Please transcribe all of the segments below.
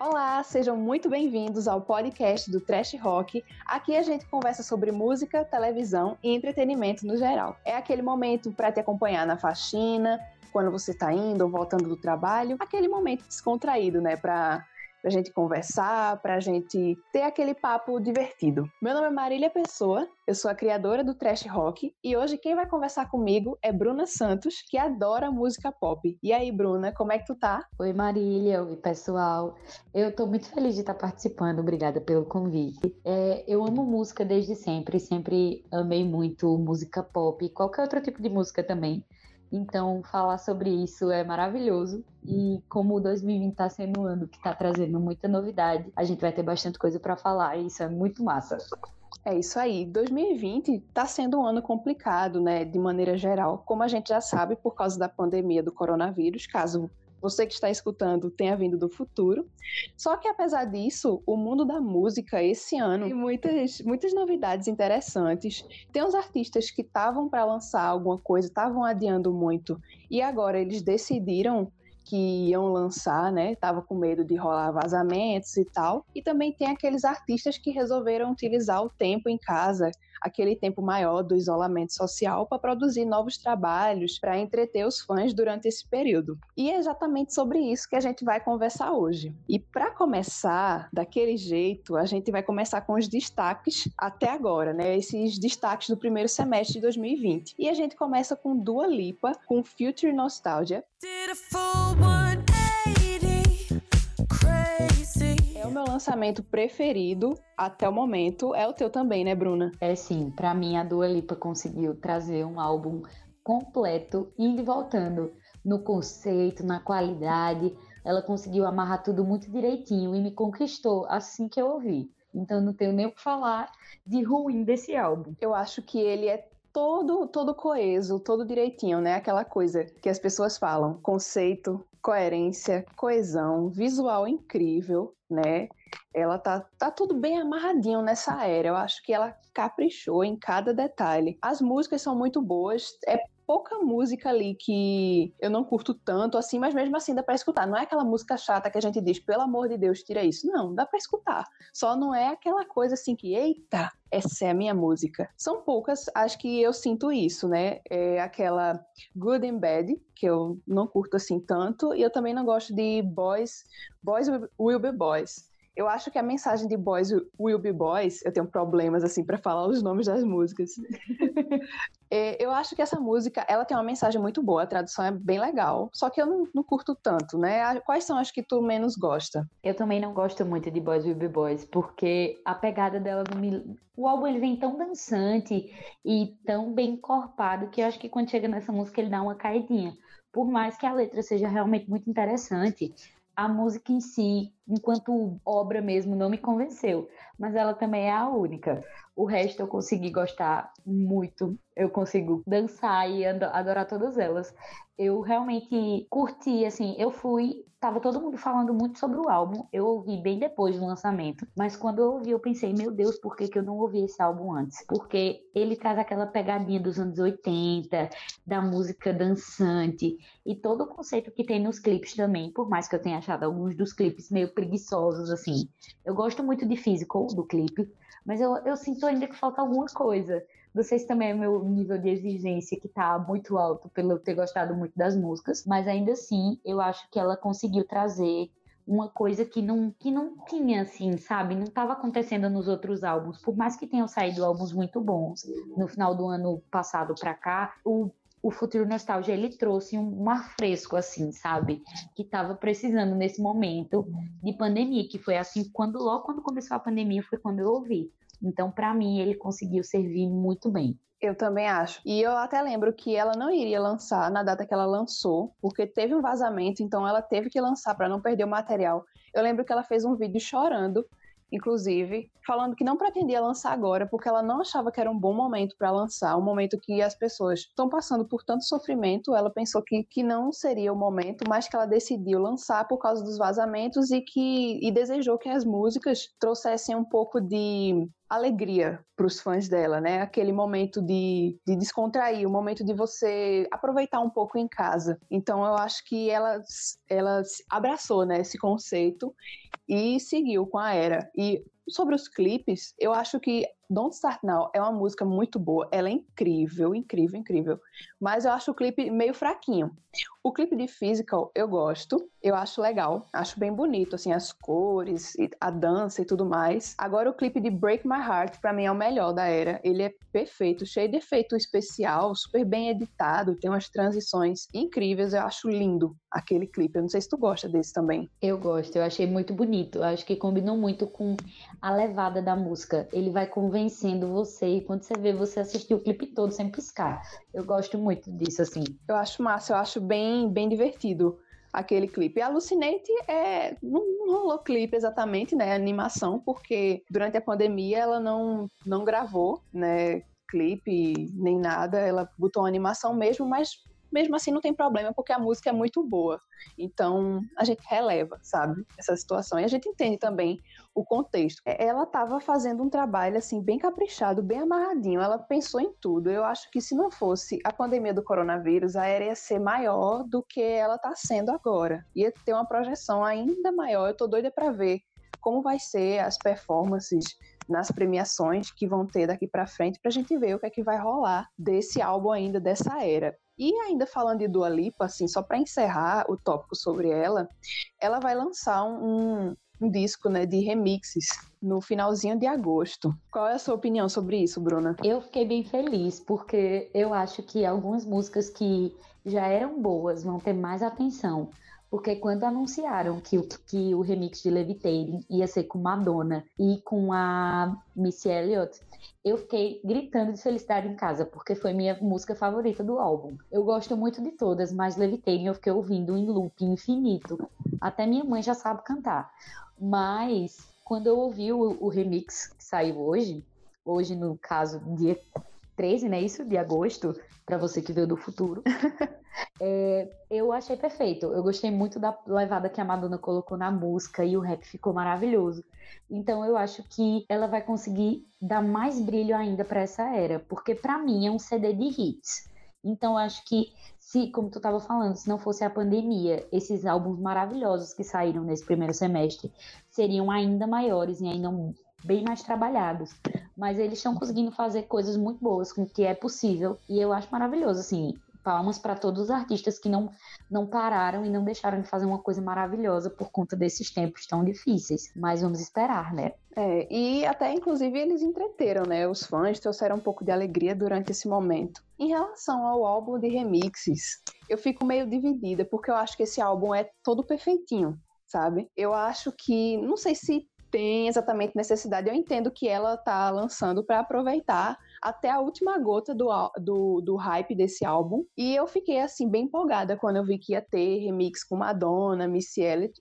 Olá, sejam muito bem-vindos ao podcast do Trash Rock. Aqui a gente conversa sobre música, televisão e entretenimento no geral. É aquele momento para te acompanhar na faxina, quando você está indo ou voltando do trabalho, aquele momento descontraído, né, para pra gente conversar, pra gente ter aquele papo divertido. Meu nome é Marília Pessoa, eu sou a criadora do Trash Rock e hoje quem vai conversar comigo é Bruna Santos, que adora música pop. E aí, Bruna, como é que tu tá? Oi, Marília, oi, pessoal. Eu tô muito feliz de estar participando, obrigada pelo convite. É, eu amo música desde sempre, sempre amei muito música pop qualquer outro tipo de música também. Então, falar sobre isso é maravilhoso. E como o 2020 está sendo um ano que está trazendo muita novidade, a gente vai ter bastante coisa para falar e isso é muito massa. É isso aí. 2020 está sendo um ano complicado, né, de maneira geral, como a gente já sabe por causa da pandemia do coronavírus, caso você que está escutando tenha vindo do futuro. Só que apesar disso, o mundo da música esse ano tem muitas, muitas novidades interessantes. Tem uns artistas que estavam para lançar alguma coisa, estavam adiando muito e agora eles decidiram que iam lançar, né? Tava com medo de rolar vazamentos e tal. E também tem aqueles artistas que resolveram utilizar o tempo em casa, aquele tempo maior do isolamento social, para produzir novos trabalhos, para entreter os fãs durante esse período. E é exatamente sobre isso que a gente vai conversar hoje. E para começar daquele jeito, a gente vai começar com os destaques até agora, né? Esses destaques do primeiro semestre de 2020. E a gente começa com Dua Lipa, com Future Nostalgia. É o meu lançamento preferido até o momento. É o teu também, né, Bruna? É sim, para mim a Dua Lipa conseguiu trazer um álbum completo, indo e voltando no conceito, na qualidade. Ela conseguiu amarrar tudo muito direitinho e me conquistou assim que eu ouvi. Então não tenho nem o que falar de ruim desse álbum. Eu acho que ele é todo, todo coeso, todo direitinho, né? Aquela coisa que as pessoas falam: conceito, coerência, coesão, visual incrível, né? Ela tá, tá tudo bem amarradinho nessa era. Eu acho que ela caprichou em cada detalhe. As músicas são muito boas. É pouca música ali que eu não curto tanto assim, mas mesmo assim dá para escutar. Não é aquela música chata que a gente diz, pelo amor de Deus, tira isso. Não, dá para escutar. Só não é aquela coisa assim que, eita, essa é a minha música. São poucas, acho que eu sinto isso, né? É aquela Good and Bad, que eu não curto assim tanto, e eu também não gosto de Boys, Boys Will Be Boys. Eu acho que a mensagem de Boys Will Be Boys, eu tenho problemas assim para falar os nomes das músicas. é, eu acho que essa música, ela tem uma mensagem muito boa, a tradução é bem legal, só que eu não, não, curto tanto, né? Quais são as que tu menos gosta? Eu também não gosto muito de Boys Will Be Boys, porque a pegada dela não me... O álbum ele vem tão dançante e tão bem encorpado que eu acho que quando chega nessa música ele dá uma caidinha. Por mais que a letra seja realmente muito interessante, a música em si, enquanto obra mesmo, não me convenceu. Mas ela também é a única. O resto eu consegui gostar muito. Eu consigo dançar e adorar todas elas eu realmente curti, assim, eu fui, tava todo mundo falando muito sobre o álbum, eu ouvi bem depois do lançamento, mas quando eu ouvi eu pensei, meu Deus, por que, que eu não ouvi esse álbum antes? Porque ele traz aquela pegadinha dos anos 80, da música dançante, e todo o conceito que tem nos clipes também, por mais que eu tenha achado alguns dos clipes meio preguiçosos, assim. Eu gosto muito de Physical, do clipe, mas eu, eu sinto ainda que falta alguma coisa. Não sei se também é meu nível de exigência que tá muito alto pelo eu ter gostado muito das músicas, mas ainda assim eu acho que ela conseguiu trazer uma coisa que não, que não tinha, assim, sabe? Não estava acontecendo nos outros álbuns. Por mais que tenham saído álbuns muito bons no final do ano passado para cá, o, o Futuro Nostalgia ele trouxe um, um ar fresco, assim, sabe? Que estava precisando nesse momento de pandemia, que foi assim, quando logo quando começou a pandemia foi quando eu ouvi. Então, para mim, ele conseguiu servir muito bem. Eu também acho. E eu até lembro que ela não iria lançar na data que ela lançou, porque teve um vazamento, então ela teve que lançar para não perder o material. Eu lembro que ela fez um vídeo chorando inclusive, falando que não pretendia lançar agora porque ela não achava que era um bom momento para lançar, um momento que as pessoas estão passando por tanto sofrimento, ela pensou que, que não seria o momento, mas que ela decidiu lançar por causa dos vazamentos e que e desejou que as músicas trouxessem um pouco de alegria para os fãs dela, né? Aquele momento de, de descontrair, o momento de você aproveitar um pouco em casa. Então eu acho que ela, ela abraçou né, esse conceito e seguiu com a era. E sobre os clipes, eu acho que Don't Start Now é uma música muito boa, ela é incrível, incrível, incrível. Mas eu acho o clipe meio fraquinho. O clipe de Physical eu gosto, eu acho legal, acho bem bonito, assim, as cores, a dança e tudo mais. Agora o clipe de Break My Heart, para mim, é o melhor da era. Ele é perfeito, cheio de efeito especial, super bem editado, tem umas transições incríveis, eu acho lindo aquele clipe. Eu não sei se tu gosta desse também. Eu gosto, eu achei muito bonito. Eu acho que combinou muito com a levada da música. Ele vai convencendo você e quando você vê, você assistiu o clipe todo sem piscar. Eu gosto muito disso, assim. Eu acho massa, eu acho bem, bem divertido aquele clipe. A Lucinate é, não rolou clipe exatamente, né, animação, porque durante a pandemia ela não, não gravou, né, clipe nem nada, ela botou uma animação mesmo, mas mesmo assim não tem problema, porque a música é muito boa. Então, a gente releva, sabe, essa situação. E a gente entende também o contexto. É, ela estava fazendo um trabalho, assim, bem caprichado, bem amarradinho. Ela pensou em tudo. Eu acho que se não fosse a pandemia do coronavírus, a era ia ser maior do que ela está sendo agora. Ia ter uma projeção ainda maior. Eu tô doida para ver como vai ser as performances nas premiações que vão ter daqui para frente para a gente ver o que é que vai rolar desse álbum ainda dessa era. E ainda falando de Dua Lipa, assim, só para encerrar o tópico sobre ela, ela vai lançar um, um disco né, de remixes no finalzinho de agosto. Qual é a sua opinião sobre isso, Bruna? Eu fiquei bem feliz, porque eu acho que algumas músicas que já eram boas vão ter mais atenção. Porque quando anunciaram que o, que o remix de Levitating ia ser com Madonna e com a Missy Elliott, eu fiquei gritando de felicidade em casa, porque foi minha música favorita do álbum. Eu gosto muito de todas, mas Levitating eu fiquei ouvindo em loop infinito. Até minha mãe já sabe cantar. Mas quando eu ouvi o, o remix que saiu hoje, hoje no caso, dia 13, né? Isso, de agosto, para você que veio do futuro. é, eu achei perfeito. Eu gostei muito da levada que a Madonna colocou na música e o rap ficou maravilhoso. Então eu acho que ela vai conseguir dar mais brilho ainda para essa era, porque para mim é um CD de hits. Então eu acho que se, como tu estava falando, se não fosse a pandemia, esses álbuns maravilhosos que saíram nesse primeiro semestre seriam ainda maiores e ainda bem mais trabalhados. Mas eles estão conseguindo fazer coisas muito boas com o que é possível. E eu acho maravilhoso, assim. Palmas para todos os artistas que não, não pararam e não deixaram de fazer uma coisa maravilhosa por conta desses tempos tão difíceis. Mas vamos esperar, né? É, e até inclusive eles entreteram, né? Os fãs trouxeram um pouco de alegria durante esse momento. Em relação ao álbum de remixes, eu fico meio dividida, porque eu acho que esse álbum é todo perfeitinho, sabe? Eu acho que, não sei se tem exatamente necessidade. Eu entendo que ela tá lançando para aproveitar até a última gota do, do, do, hype desse álbum. E eu fiquei, assim, bem empolgada quando eu vi que ia ter remix com Madonna, Missy Elliott,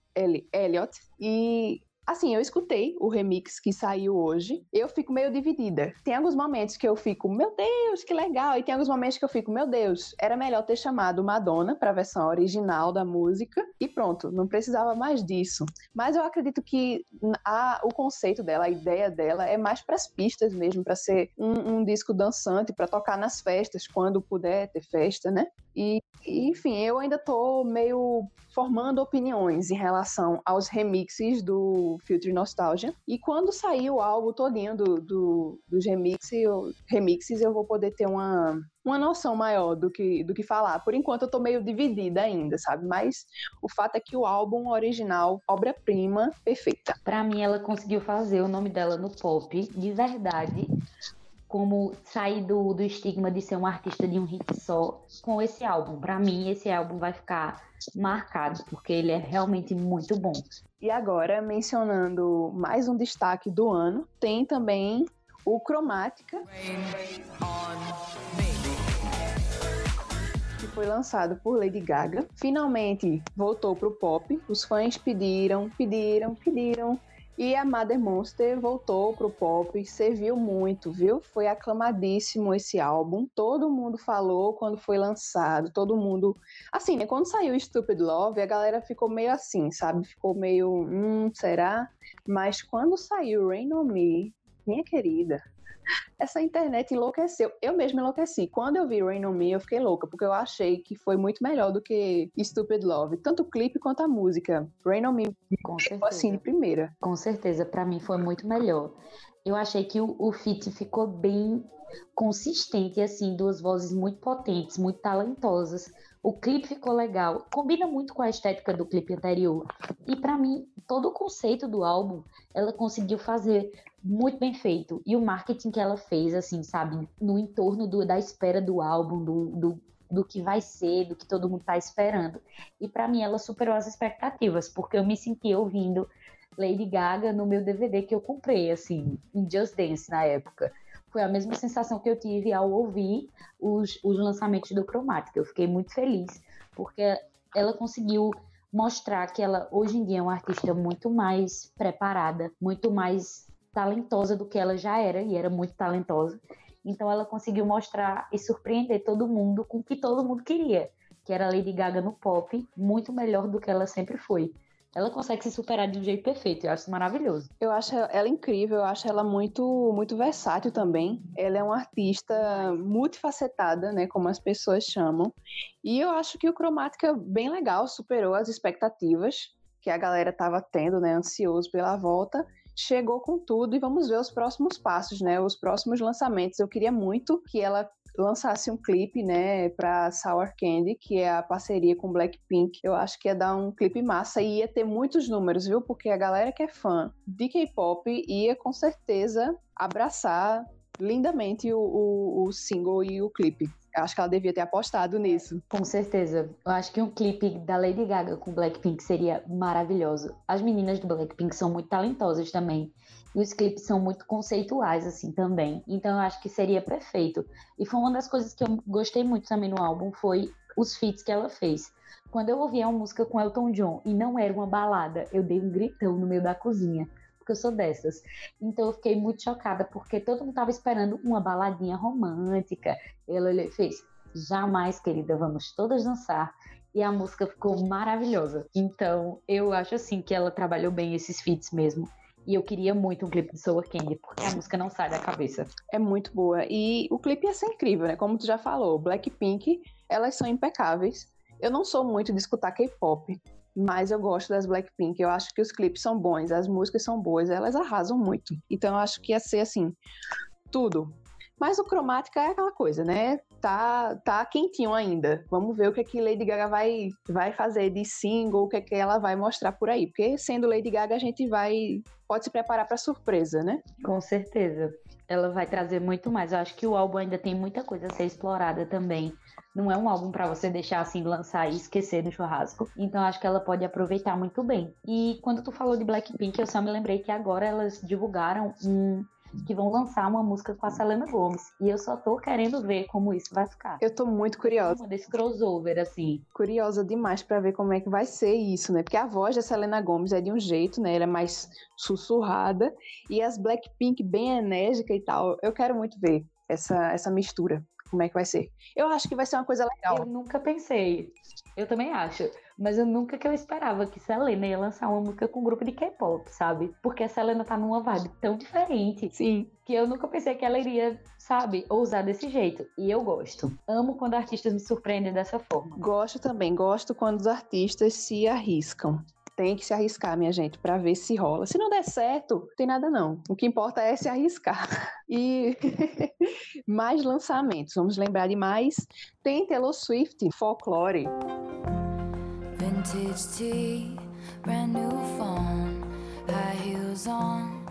Elliott e Assim, eu escutei o remix que saiu hoje. Eu fico meio dividida. Tem alguns momentos que eu fico, meu Deus, que legal. E tem alguns momentos que eu fico, meu Deus, era melhor ter chamado Madonna para a versão original da música. E pronto, não precisava mais disso. Mas eu acredito que a, o conceito dela, a ideia dela, é mais para as pistas mesmo, para ser um, um disco dançante, para tocar nas festas, quando puder ter festa, né? E, enfim, eu ainda tô meio formando opiniões em relação aos remixes do Future Nostalgia. E quando sair o álbum todinho do, do, dos remixes eu, remixes, eu vou poder ter uma, uma noção maior do que, do que falar. Por enquanto eu tô meio dividida ainda, sabe? Mas o fato é que o álbum original, obra-prima, perfeita. Para mim, ela conseguiu fazer o nome dela no pop de verdade como sair do, do estigma de ser um artista de um hit só com esse álbum. Para mim, esse álbum vai ficar marcado, porque ele é realmente muito bom. E agora, mencionando mais um destaque do ano, tem também o Cromática. Que foi lançado por Lady Gaga. Finalmente voltou pro pop. Os fãs pediram, pediram, pediram e a Mother Monster voltou pro pop, serviu muito, viu? Foi aclamadíssimo esse álbum. Todo mundo falou quando foi lançado, todo mundo. Assim, né? Quando saiu Stupid Love, a galera ficou meio assim, sabe? Ficou meio, hum, será? Mas quando saiu Rain on Me, minha querida, essa internet enlouqueceu. Eu mesma enlouqueci. Quando eu vi Rain on Me, eu fiquei louca, porque eu achei que foi muito melhor do que Stupid Love. Tanto o clipe quanto a música. Rain on Me, Com certeza. assim, de primeira. Com certeza, para mim foi muito melhor. Eu achei que o, o feat ficou bem consistente, assim, duas vozes muito potentes, muito talentosas. O clipe ficou legal, combina muito com a estética do clipe anterior. E para mim, todo o conceito do álbum, ela conseguiu fazer muito bem feito. E o marketing que ela fez, assim, sabe, no entorno do, da espera do álbum, do, do, do que vai ser, do que todo mundo tá esperando. E para mim, ela superou as expectativas, porque eu me senti ouvindo Lady Gaga no meu DVD que eu comprei, assim, em Just Dance na época foi a mesma sensação que eu tive ao ouvir os, os lançamentos do Chromatica. Eu fiquei muito feliz, porque ela conseguiu mostrar que ela hoje em dia é uma artista muito mais preparada, muito mais talentosa do que ela já era, e era muito talentosa. Então ela conseguiu mostrar e surpreender todo mundo com o que todo mundo queria, que era Lady Gaga no pop, muito melhor do que ela sempre foi ela consegue se superar de um jeito perfeito. Eu acho isso maravilhoso. Eu acho ela incrível, eu acho ela muito, muito versátil também. Ela é uma artista multifacetada, né, como as pessoas chamam. E eu acho que o Cromática bem legal, superou as expectativas que a galera estava tendo, né, ansioso pela volta. Chegou com tudo e vamos ver os próximos passos, né? Os próximos lançamentos. Eu queria muito que ela lançasse um clipe, né, para Sour Candy, que é a parceria com Blackpink. Eu acho que ia dar um clipe massa e ia ter muitos números, viu? Porque a galera que é fã de K-pop ia com certeza abraçar lindamente o, o, o single e o clipe. Acho que ela devia ter apostado nisso. Com certeza. Eu acho que um clipe da Lady Gaga com Blackpink seria maravilhoso. As meninas do Blackpink são muito talentosas também. E os clipes são muito conceituais, assim, também. Então eu acho que seria perfeito. E foi uma das coisas que eu gostei muito também no álbum, foi os feats que ela fez. Quando eu ouvi a música com Elton John e não era uma balada, eu dei um gritão no meio da cozinha. Porque eu sou dessas. Então eu fiquei muito chocada, porque todo mundo tava esperando uma baladinha romântica. Ela fez, jamais, querida, vamos todas dançar e a música ficou maravilhosa. Então, eu acho assim que ela trabalhou bem esses feats mesmo. E eu queria muito um clipe de Sour Candy, porque a música não sai da cabeça. É muito boa. E o clipe ia ser incrível, né? Como tu já falou, Blackpink, elas são impecáveis. Eu não sou muito de escutar K-pop, mas eu gosto das Blackpink. Eu acho que os clipes são bons, as músicas são boas, elas arrasam muito. Então eu acho que ia ser assim, tudo. Mas o cromática é aquela coisa, né? Tá, tá quentinho ainda. Vamos ver o que, é que Lady Gaga vai, vai fazer de single, o que, é que ela vai mostrar por aí. Porque sendo Lady Gaga, a gente vai. pode se preparar para surpresa, né? Com certeza. Ela vai trazer muito mais. Eu acho que o álbum ainda tem muita coisa a ser explorada também. Não é um álbum para você deixar assim, lançar e esquecer no churrasco. Então acho que ela pode aproveitar muito bem. E quando tu falou de Blackpink, eu só me lembrei que agora elas divulgaram um que vão lançar uma música com a Selena Gomez. E eu só tô querendo ver como isso vai ficar. Eu tô muito curiosa. Uma desse crossover, assim. Curiosa demais para ver como é que vai ser isso, né? Porque a voz da Selena Gomez é de um jeito, né? Ela é mais sussurrada. E as Blackpink bem enérgica e tal. Eu quero muito ver essa, essa mistura como é que vai ser. Eu acho que vai ser uma coisa legal. Eu nunca pensei. Eu também acho. Mas eu nunca que eu esperava que Selena ia lançar uma música com um grupo de K-pop, sabe? Porque a Selena tá numa vibe tão diferente. Sim. Que eu nunca pensei que ela iria, sabe, ousar desse jeito. E eu gosto. Amo quando artistas me surpreendem dessa forma. Gosto também. Gosto quando os artistas se arriscam tem que se arriscar, minha gente, para ver se rola. Se não der certo, não tem nada não. O que importa é se arriscar. E mais lançamentos. Vamos lembrar de mais. Tem Taylor Swift, Folklore. Vintage tea, brand new phone, high heels on,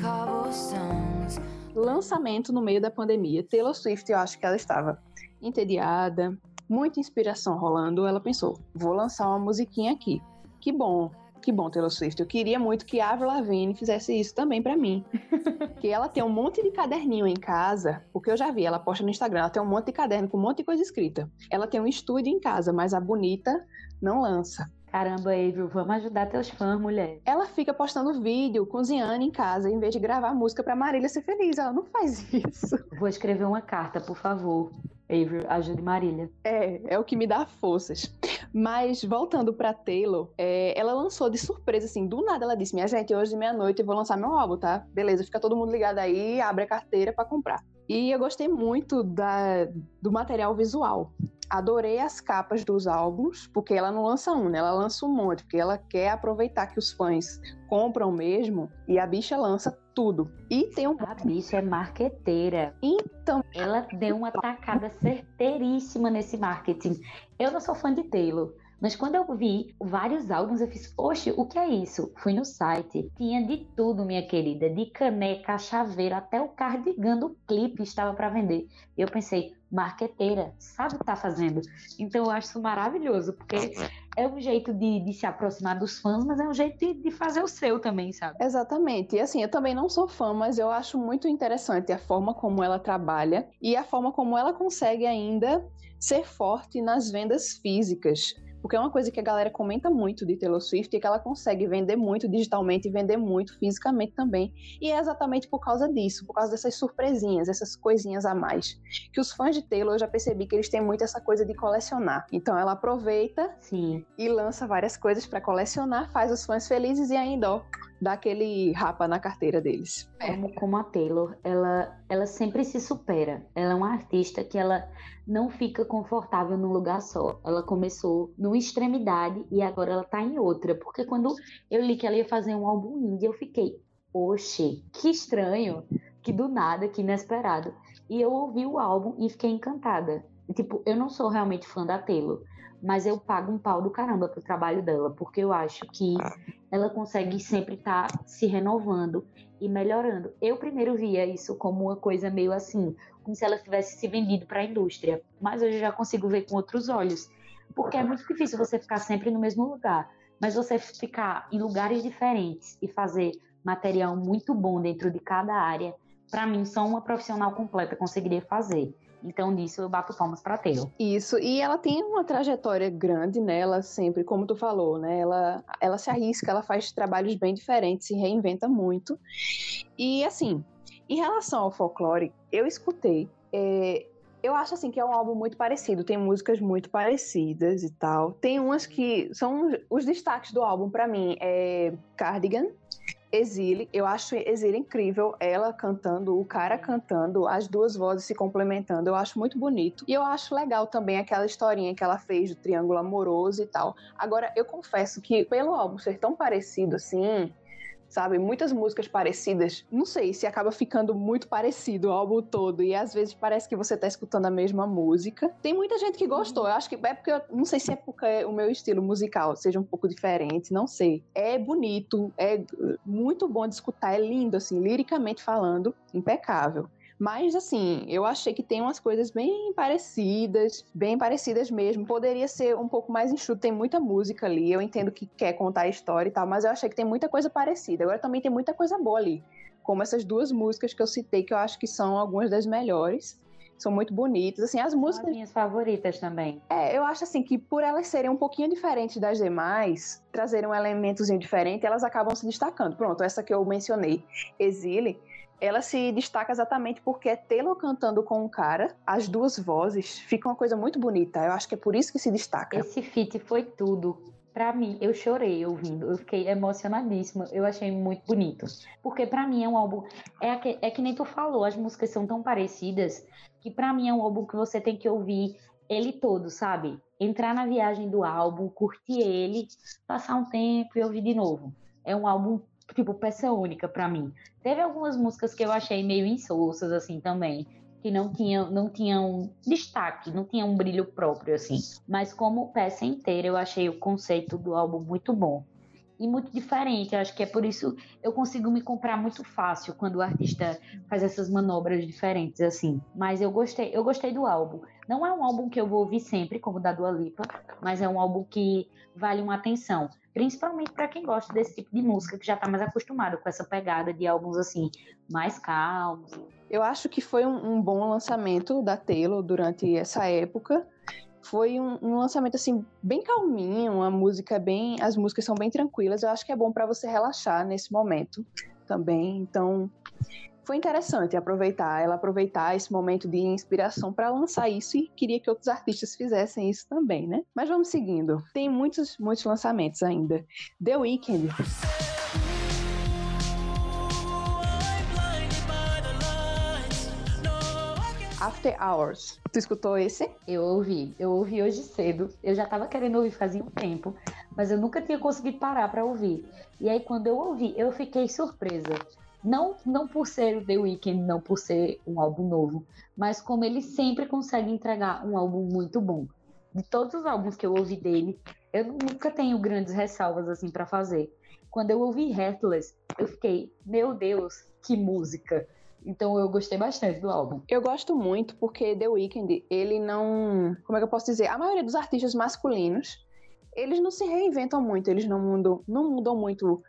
cobblestones. Lançamento no meio da pandemia. Taylor Swift, eu acho que ela estava entediada, muita inspiração rolando. Ela pensou: vou lançar uma musiquinha aqui. Que bom, que bom, Taylor Swift. Eu queria muito que a Avril Lavigne fizesse isso também para mim. que ela tem um monte de caderninho em casa, porque eu já vi, ela posta no Instagram, ela tem um monte de caderno com um monte de coisa escrita. Ela tem um estúdio em casa, mas a bonita não lança. Caramba, Avril, vamos ajudar teus fãs, mulher. Ela fica postando vídeo, cozinhando em casa, em vez de gravar música pra Marília ser feliz. Ela não faz isso. Vou escrever uma carta, por favor. Avery, ajude Marília. É, é o que me dá forças. Mas voltando pra Taylor, é, ela lançou de surpresa, assim, do nada ela disse: Minha gente, hoje meia-noite eu vou lançar meu álbum, tá? Beleza, fica todo mundo ligado aí, abre a carteira para comprar. E eu gostei muito da, do material visual. Adorei as capas dos álbuns, porque ela não lança um, né? Ela lança um monte, porque ela quer aproveitar que os fãs compram mesmo e a bicha lança tudo. E tem um. A bicha é marqueteira. Então. Ela deu uma tacada certeiríssima nesse marketing. Eu não sou fã de Taylor. Mas quando eu vi vários álbuns, eu fiz, oxe, o que é isso? Fui no site, tinha de tudo, minha querida, de caneca, chaveiro, até o cardigan do clipe estava para vender. E eu pensei, marqueteira, sabe o que tá fazendo? Então eu acho isso maravilhoso, porque é um jeito de, de se aproximar dos fãs, mas é um jeito de, de, fazer o seu também, sabe? Exatamente. E assim, eu também não sou fã, mas eu acho muito interessante a forma como ela trabalha e a forma como ela consegue ainda ser forte nas vendas físicas. Porque é uma coisa que a galera comenta muito de Taylor Swift é que ela consegue vender muito digitalmente e vender muito fisicamente também. E é exatamente por causa disso, por causa dessas surpresinhas, essas coisinhas a mais. Que os fãs de Taylor eu já percebi que eles têm muito essa coisa de colecionar. Então ela aproveita Sim. e lança várias coisas para colecionar, faz os fãs felizes e ainda, ó, dá aquele rapa na carteira deles. Como, como a Taylor, ela, ela sempre se supera. Ela é uma artista que ela não fica confortável num lugar só. Ela começou numa extremidade e agora ela tá em outra. Porque quando eu li que ela ia fazer um álbum indie, eu fiquei, oxe, que estranho, que do nada, que inesperado. E eu ouvi o álbum e fiquei encantada. Tipo, eu não sou realmente fã da Taylor, mas eu pago um pau do caramba pro trabalho dela, porque eu acho que ela consegue sempre estar tá se renovando e melhorando. Eu primeiro via isso como uma coisa meio assim, como se ela tivesse se vendido para a indústria, mas hoje eu já consigo ver com outros olhos, porque é muito difícil você ficar sempre no mesmo lugar, mas você ficar em lugares diferentes e fazer material muito bom dentro de cada área, para mim só uma profissional completa conseguiria fazer. Então, nisso eu bato palmas para Taylor. Isso, e ela tem uma trajetória grande, né? Sempre, como tu falou, né? Ela, ela se arrisca, ela faz trabalhos bem diferentes, se reinventa muito. E, assim, em relação ao folclore, eu escutei. É, eu acho assim que é um álbum muito parecido, tem músicas muito parecidas e tal. Tem umas que são os destaques do álbum para mim é Cardigan, Exile, eu acho Exile incrível, ela cantando, o cara cantando, as duas vozes se complementando, eu acho muito bonito. E eu acho legal também aquela historinha que ela fez do triângulo amoroso e tal. Agora, eu confesso que pelo álbum ser tão parecido assim, sabe? Muitas músicas parecidas. Não sei se acaba ficando muito parecido o álbum todo e às vezes parece que você tá escutando a mesma música. Tem muita gente que gostou. Eu acho que é porque eu não sei se é porque o meu estilo musical seja um pouco diferente, não sei. É bonito, é muito bom de escutar, é lindo assim, liricamente falando, impecável. Mas, assim, eu achei que tem umas coisas bem parecidas, bem parecidas mesmo. Poderia ser um pouco mais enxuto, tem muita música ali. Eu entendo que quer contar a história e tal, mas eu achei que tem muita coisa parecida. Agora também tem muita coisa boa ali. Como essas duas músicas que eu citei, que eu acho que são algumas das melhores são muito bonitas. Assim, as músicas. As minhas favoritas também. É, eu acho assim que por elas serem um pouquinho diferentes das demais, trazerem um elementozinho diferente, elas acabam se destacando. Pronto, essa que eu mencionei, Exile, ela se destaca exatamente porque é Taylor cantando com um cara, as duas vozes, fica uma coisa muito bonita. Eu acho que é por isso que se destaca. Esse feat foi tudo. Pra mim, eu chorei ouvindo, eu fiquei emocionadíssima, eu achei muito bonito. Porque para mim é um álbum. É que, é que nem tu falou, as músicas são tão parecidas que para mim é um álbum que você tem que ouvir ele todo, sabe? Entrar na viagem do álbum, curtir ele, passar um tempo e ouvir de novo. É um álbum tipo, peça única para mim. Teve algumas músicas que eu achei meio insossas, assim, também. Que não tinham, não tinham destaque, não tinham um brilho próprio, assim. Mas como peça inteira, eu achei o conceito do álbum muito bom. E muito diferente. Eu acho que é por isso eu consigo me comprar muito fácil quando o artista faz essas manobras diferentes, assim. Mas eu gostei, eu gostei do álbum. Não é um álbum que eu vou ouvir sempre, como o da Dua Lipa, mas é um álbum que vale uma atenção principalmente para quem gosta desse tipo de música, que já está mais acostumado com essa pegada de álbuns assim, mais calmos. Eu acho que foi um, um bom lançamento da Taylor durante essa época. Foi um, um, lançamento assim bem calminho, uma música bem, as músicas são bem tranquilas. Eu acho que é bom para você relaxar nesse momento também. Então, foi interessante aproveitar, ela aproveitar esse momento de inspiração para lançar isso e queria que outros artistas fizessem isso também, né? Mas vamos seguindo. Tem muitos, muitos lançamentos ainda. The Weeknd. After Hours. Tu escutou esse? Eu ouvi. Eu ouvi hoje cedo. Eu já tava querendo ouvir fazia um tempo, mas eu nunca tinha conseguido parar para ouvir. E aí quando eu ouvi, eu fiquei surpresa. Não, não por ser o The Weeknd, não por ser um álbum novo, mas como ele sempre consegue entregar um álbum muito bom. De todos os álbuns que eu ouvi dele, eu nunca tenho grandes ressalvas assim para fazer. Quando eu ouvi Heartless, eu fiquei, meu Deus, que música! Então eu gostei bastante do álbum. Eu gosto muito porque The Weeknd, ele não, como é que eu posso dizer? A maioria dos artistas masculinos, eles não se reinventam muito, eles não mudam, não mudam muito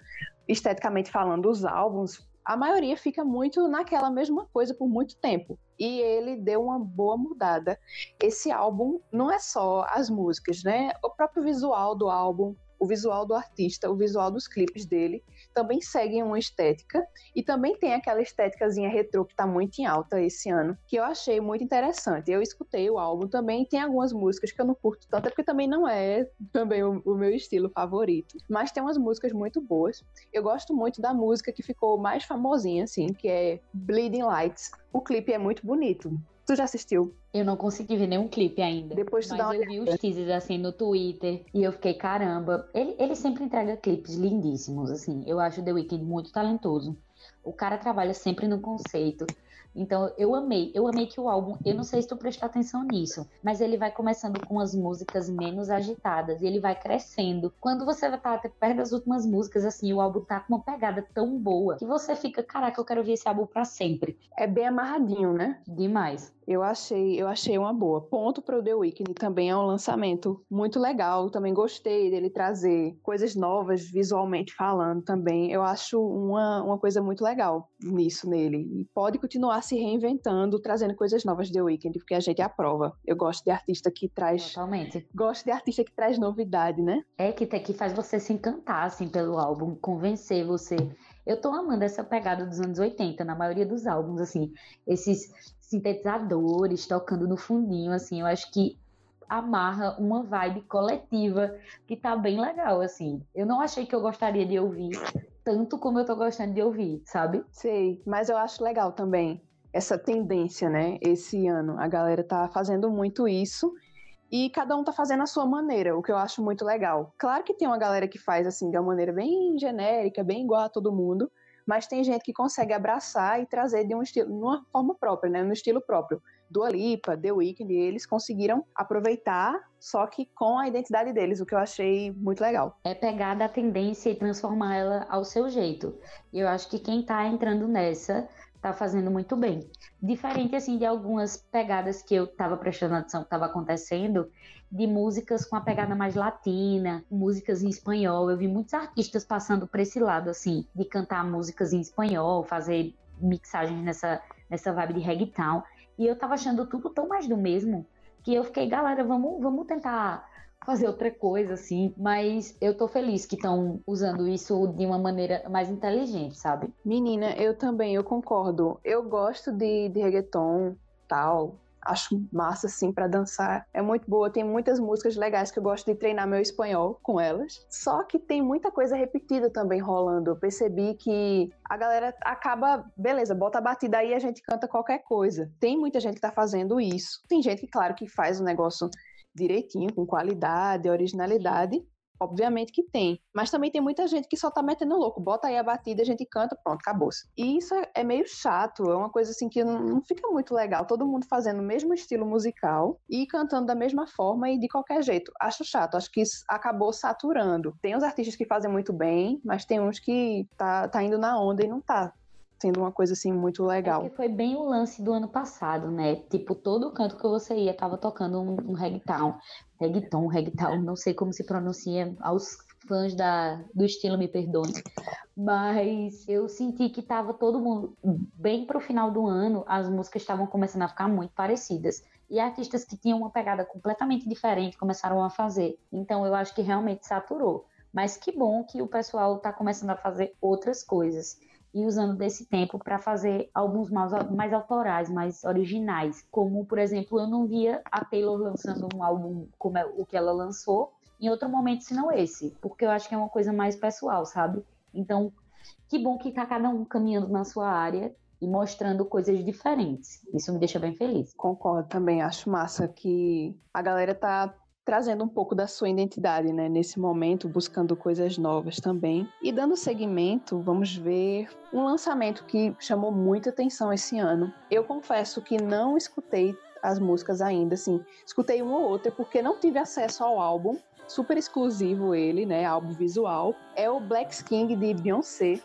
esteticamente falando os álbuns a maioria fica muito naquela mesma coisa por muito tempo. E ele deu uma boa mudada. Esse álbum não é só as músicas, né? O próprio visual do álbum, o visual do artista, o visual dos clipes dele também seguem uma estética e também tem aquela estéticazinha retrô que tá muito em alta esse ano, que eu achei muito interessante. Eu escutei o álbum também, tem algumas músicas que eu não curto tanto, é porque também não é também o, o meu estilo favorito, mas tem umas músicas muito boas. Eu gosto muito da música que ficou mais famosinha assim, que é Bleeding Lights. O clipe é muito bonito. Tu já assistiu? Eu não consegui ver nenhum clipe ainda. Depois tu mas dá uma eu vi os teasers assim no Twitter e eu fiquei, caramba. Ele, ele sempre entrega clipes lindíssimos, assim. Eu acho o The Weeknd muito talentoso. O cara trabalha sempre no conceito. Então eu amei, eu amei que o álbum, eu não sei se tu prestou atenção nisso, mas ele vai começando com as músicas menos agitadas e ele vai crescendo. Quando você estar perto das últimas músicas, assim, o álbum tá com uma pegada tão boa que você fica, caraca, eu quero ouvir esse álbum para sempre. É bem amarradinho, né? Demais. Eu achei, eu achei uma boa. Ponto para o The Weeknd também é um lançamento muito legal. Também gostei dele trazer coisas novas visualmente falando também. Eu acho uma, uma coisa muito legal nisso nele. E pode continuar se reinventando, trazendo coisas novas The Weeknd, porque a gente aprova. Eu gosto de artista que traz. Totalmente. Gosto de artista que traz novidade, né? É que, que faz você se encantar assim, pelo álbum, convencer você. Eu tô amando essa pegada dos anos 80, na maioria dos álbuns, assim, esses sintetizadores tocando no fundinho, assim, eu acho que amarra uma vibe coletiva que tá bem legal, assim. Eu não achei que eu gostaria de ouvir tanto como eu tô gostando de ouvir, sabe? Sei, mas eu acho legal também essa tendência, né? Esse ano a galera tá fazendo muito isso e cada um tá fazendo a sua maneira, o que eu acho muito legal. Claro que tem uma galera que faz assim de uma maneira bem genérica, bem igual a todo mundo, mas tem gente que consegue abraçar e trazer de um estilo, numa forma própria, né, no estilo próprio. Dua Lipa, The Weeknd, eles conseguiram aproveitar, só que com a identidade deles, o que eu achei muito legal. É pegar da tendência e transformar ela ao seu jeito. E eu acho que quem tá entrando nessa tá fazendo muito bem. Diferente, assim, de algumas pegadas que eu tava prestando atenção que tava acontecendo, de músicas com a pegada mais latina, músicas em espanhol. Eu vi muitos artistas passando por esse lado, assim, de cantar músicas em espanhol, fazer mixagens nessa, nessa vibe de reggaeton. E eu tava achando tudo tão mais do mesmo, que eu fiquei, galera, vamos, vamos tentar fazer outra coisa, assim. Mas eu tô feliz que estão usando isso de uma maneira mais inteligente, sabe? Menina, eu também, eu concordo. Eu gosto de, de reggaeton, tal. Acho massa, assim, para dançar. É muito boa. Tem muitas músicas legais que eu gosto de treinar meu espanhol com elas. Só que tem muita coisa repetida também rolando. Eu percebi que a galera acaba, beleza, bota a batida aí e a gente canta qualquer coisa. Tem muita gente que tá fazendo isso. Tem gente que, claro, que faz o negócio direitinho, com qualidade, originalidade. Obviamente que tem. Mas também tem muita gente que só tá metendo louco. Bota aí a batida, a gente canta, pronto, acabou-se. E isso é, é, meio chato, é uma coisa assim que não, fica muito legal. Todo mundo fazendo o mesmo estilo musical e cantando da mesma forma e de qualquer jeito. Acho chato, acho que isso acabou saturando. Tem os artistas que fazem muito bem, mas tem uns que tá, tá indo na onda e não tá sendo uma coisa assim muito legal. É foi bem o lance do ano passado, né? Tipo, todo canto que você ia tava tocando um, um reggaeton, reggaeton, reggaeton, não sei como se pronuncia aos fãs da, do estilo me perdoem, mas eu senti que tava todo mundo bem pro final do ano, as músicas estavam começando a ficar muito parecidas. E artistas que tinham uma pegada completamente diferente começaram a fazer. Então eu acho que realmente saturou. Mas que bom que o pessoal está começando a fazer outras coisas. E usando desse tempo para fazer álbuns mais, mais autorais, mais originais. Como, por exemplo, eu não via a Taylor lançando um álbum como é, o que ela lançou em outro momento, senão esse, porque eu acho que é uma coisa mais pessoal, sabe? Então, que bom que tá cada um caminhando na sua área e mostrando coisas diferentes. Isso me deixa bem feliz. Concordo também, acho massa que a galera tá trazendo um pouco da sua identidade, né, nesse momento, buscando coisas novas também. E dando seguimento, vamos ver um lançamento que chamou muita atenção esse ano. Eu confesso que não escutei as músicas ainda, assim, escutei uma ou outra porque não tive acesso ao álbum, super exclusivo ele, né, álbum visual, é o Black King de Beyoncé.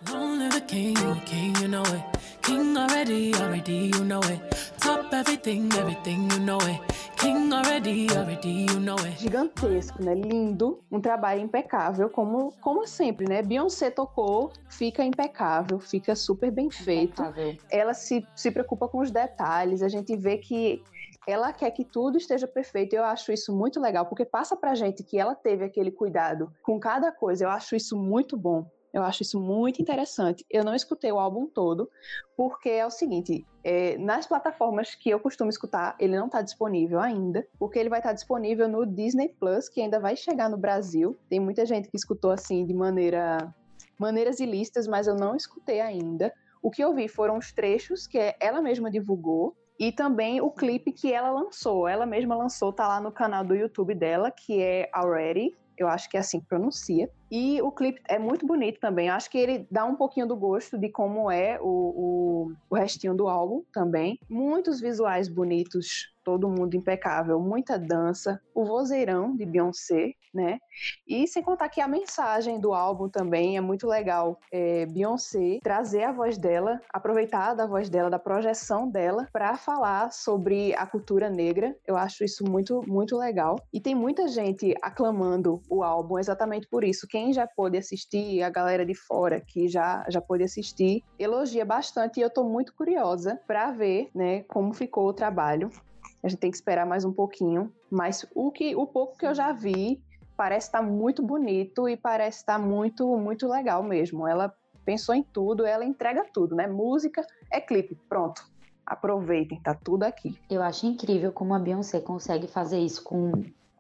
Gigantesco, né? Lindo, um trabalho impecável, como, como sempre, né? Beyoncé tocou, fica impecável, fica super bem feito. Impecável. Ela se, se preocupa com os detalhes, a gente vê que ela quer que tudo esteja perfeito. Eu acho isso muito legal, porque passa pra gente que ela teve aquele cuidado com cada coisa. Eu acho isso muito bom. Eu acho isso muito interessante. Eu não escutei o álbum todo, porque é o seguinte: é, nas plataformas que eu costumo escutar, ele não está disponível ainda, porque ele vai estar tá disponível no Disney Plus, que ainda vai chegar no Brasil. Tem muita gente que escutou assim de maneira maneiras ilícitas, mas eu não escutei ainda. O que eu vi foram os trechos que ela mesma divulgou e também o clipe que ela lançou. Ela mesma lançou, tá lá no canal do YouTube dela, que é Already. Eu acho que é assim que pronuncia. E o clipe é muito bonito também. Acho que ele dá um pouquinho do gosto de como é o, o, o restinho do álbum também. Muitos visuais bonitos todo mundo impecável, muita dança, o vozeirão de Beyoncé, né? E sem contar que a mensagem do álbum também é muito legal. É, Beyoncé trazer a voz dela, aproveitar da voz dela, da projeção dela, para falar sobre a cultura negra. Eu acho isso muito, muito legal. E tem muita gente aclamando o álbum exatamente por isso. Quem já pôde assistir, a galera de fora que já, já pôde assistir, elogia bastante e eu tô muito curiosa para ver, né, como ficou o trabalho. A gente tem que esperar mais um pouquinho, mas o que o pouco que eu já vi parece estar tá muito bonito e parece estar tá muito muito legal mesmo. Ela pensou em tudo, ela entrega tudo, né? Música é clipe, pronto. Aproveitem, tá tudo aqui. Eu acho incrível como a Beyoncé consegue fazer isso com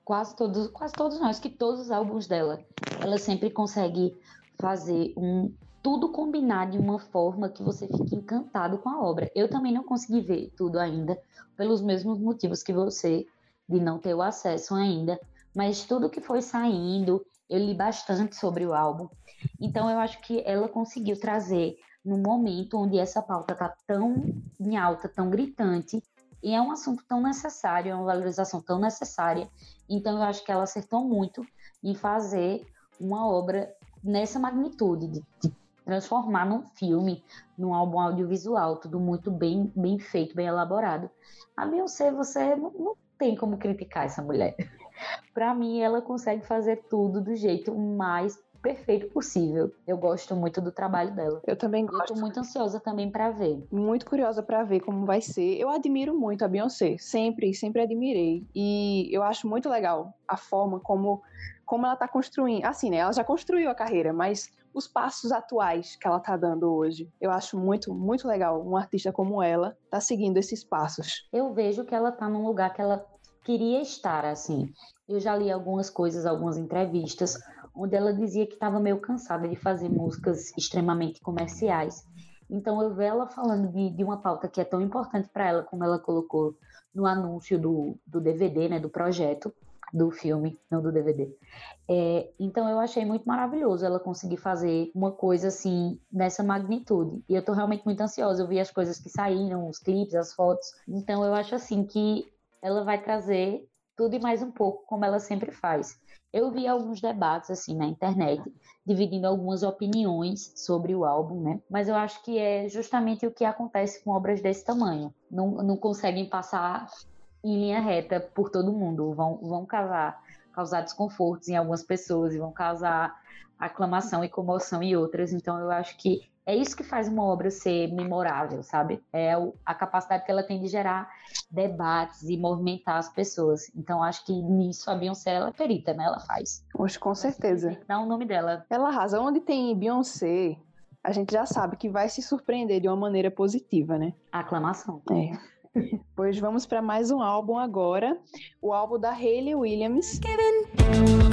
quase todos, quase todos nós, que todos os álbuns dela, ela sempre consegue fazer um tudo combinar de uma forma que você fique encantado com a obra. Eu também não consegui ver tudo ainda, pelos mesmos motivos que você, de não ter o acesso ainda, mas tudo que foi saindo, eu li bastante sobre o álbum. Então eu acho que ela conseguiu trazer no momento onde essa pauta está tão em alta, tão gritante, e é um assunto tão necessário, é uma valorização tão necessária. Então eu acho que ela acertou muito em fazer uma obra nessa magnitude, de, de transformar num filme, num álbum audiovisual, tudo muito bem, bem feito, bem elaborado. A Beyoncé, você não, não tem como criticar essa mulher. Para mim, ela consegue fazer tudo do jeito mais perfeito possível. Eu gosto muito do trabalho dela. Eu também gosto. Eu tô muito ansiosa também para ver. Muito curiosa para ver como vai ser. Eu admiro muito a Beyoncé, sempre, sempre admirei. E eu acho muito legal a forma como como ela tá construindo. Assim, né? Ela já construiu a carreira, mas os passos atuais que ela tá dando hoje. Eu acho muito, muito legal um artista como ela tá seguindo esses passos. Eu vejo que ela tá num lugar que ela queria estar, assim. Eu já li algumas coisas, algumas entrevistas, onde ela dizia que estava meio cansada de fazer músicas extremamente comerciais. Então eu vejo ela falando de, de uma pauta que é tão importante para ela, como ela colocou no anúncio do, do DVD, né, do projeto, do filme, não do DVD. É, então eu achei muito maravilhoso ela conseguir fazer uma coisa assim nessa magnitude. E eu tô realmente muito ansiosa. Eu vi as coisas que saíram, os clipes, as fotos. Então eu acho assim que ela vai trazer tudo e mais um pouco, como ela sempre faz. Eu vi alguns debates assim na internet, dividindo algumas opiniões sobre o álbum, né? Mas eu acho que é justamente o que acontece com obras desse tamanho. Não, não conseguem passar em linha reta por todo mundo. Vão, vão causar, causar desconfortos em algumas pessoas e vão causar aclamação e comoção em outras. Então eu acho que é isso que faz uma obra ser memorável, sabe? É a capacidade que ela tem de gerar debates e movimentar as pessoas. Então, acho que nisso a Beyoncé ela é perita, né? Ela faz. Poxa, com certeza. Dá o nome dela. Ela arrasa. Onde tem Beyoncé, a gente já sabe que vai se surpreender de uma maneira positiva, né? Aclamação. É. Pois vamos para mais um álbum agora, o álbum da Hayley Williams. Eu,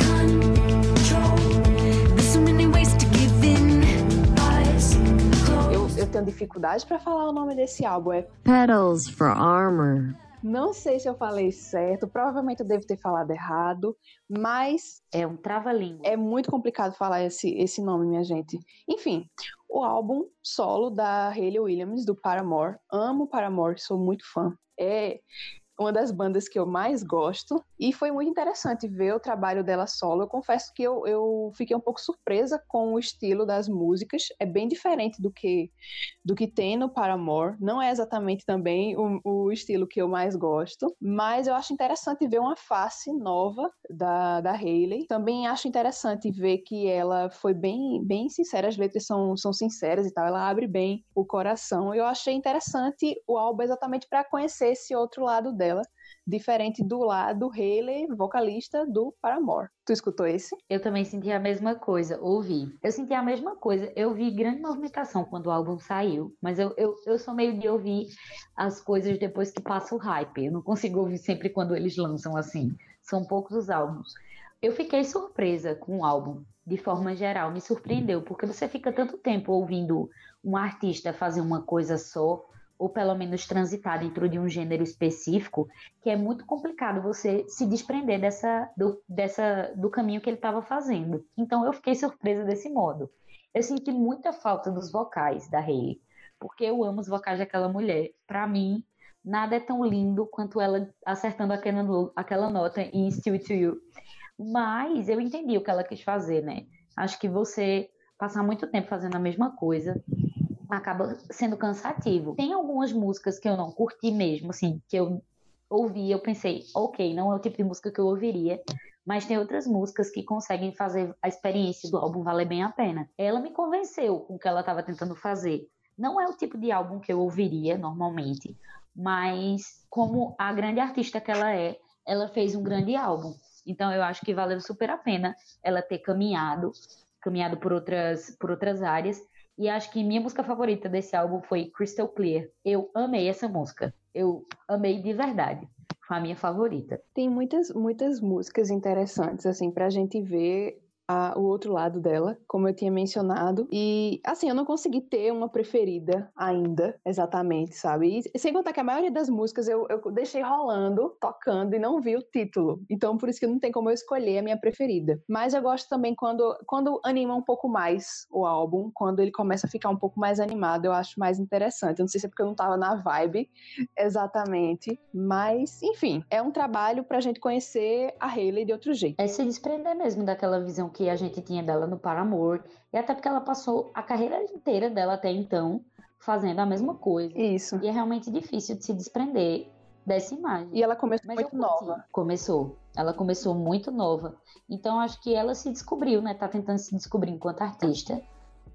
tenho dificuldade para falar o nome desse álbum, é Petals for Armor. Não sei se eu falei certo, provavelmente eu devo ter falado errado, mas. É um trava-língua. É muito complicado falar esse, esse nome, minha gente. Enfim, o álbum solo da Hayley Williams, do Paramore. Amo Paramore, sou muito fã. É uma das bandas que eu mais gosto. E foi muito interessante ver o trabalho dela solo. Eu confesso que eu, eu fiquei um pouco surpresa com o estilo das músicas. É bem diferente do que do que tem no Paramore. Não é exatamente também o, o estilo que eu mais gosto, mas eu acho interessante ver uma face nova da, da Hayley. Também acho interessante ver que ela foi bem, bem sincera. As letras são, são sinceras e tal. Ela abre bem o coração. Eu achei interessante o álbum exatamente para conhecer esse outro lado dela dela, diferente do lado Haley, vocalista do Paramore. Tu escutou esse? Eu também senti a mesma coisa, ouvi. Eu senti a mesma coisa. Eu vi grande movimentação quando o álbum saiu, mas eu, eu, eu sou meio de ouvir as coisas depois que passa o hype. Eu não consigo ouvir sempre quando eles lançam assim. São poucos os álbuns. Eu fiquei surpresa com o álbum, de forma geral, me surpreendeu, porque você fica tanto tempo ouvindo um artista fazer uma coisa só, ou pelo menos transitar dentro de um gênero específico, que é muito complicado você se desprender dessa, do, dessa, do caminho que ele estava fazendo. Então eu fiquei surpresa desse modo. Eu senti muita falta dos vocais da Hayley, porque eu amo os vocais daquela mulher. Para mim, nada é tão lindo quanto ela acertando aquela, aquela nota em Still to You. Mas eu entendi o que ela quis fazer, né? Acho que você passar muito tempo fazendo a mesma coisa acaba sendo cansativo. Tem algumas músicas que eu não curti mesmo, assim, que eu ouvi, eu pensei, ok, não é o tipo de música que eu ouviria, mas tem outras músicas que conseguem fazer a experiência do álbum valer bem a pena. Ela me convenceu com o que ela estava tentando fazer. Não é o tipo de álbum que eu ouviria normalmente, mas como a grande artista que ela é, ela fez um grande álbum. Então eu acho que valeu super a pena ela ter caminhado, caminhado por outras, por outras áreas e acho que minha música favorita desse álbum foi Crystal Clear. Eu amei essa música. Eu amei de verdade. Foi a minha favorita. Tem muitas, muitas músicas interessantes, assim, pra gente ver a, o outro lado dela, como eu tinha mencionado. E, assim, eu não consegui ter uma preferida ainda, exatamente, sabe? E, sem contar que a maioria das músicas eu, eu deixei rolando, tocando e não vi o título. Então, por isso que não tem como eu escolher a minha preferida. Mas eu gosto também quando, quando anima um pouco mais o álbum, quando ele começa a ficar um pouco mais animado, eu acho mais interessante. Eu não sei se é porque eu não tava na vibe exatamente, mas, enfim, é um trabalho pra gente conhecer a Hayley de outro jeito. É se desprender mesmo daquela visão que a gente tinha dela no Paramore, e até porque ela passou a carreira inteira dela até então fazendo a mesma coisa. Isso. E é realmente difícil de se desprender dessa imagem. E ela começou Mas muito nova. Começou. Ela começou muito nova. Então acho que ela se descobriu, né? Tá tentando se descobrir enquanto artista.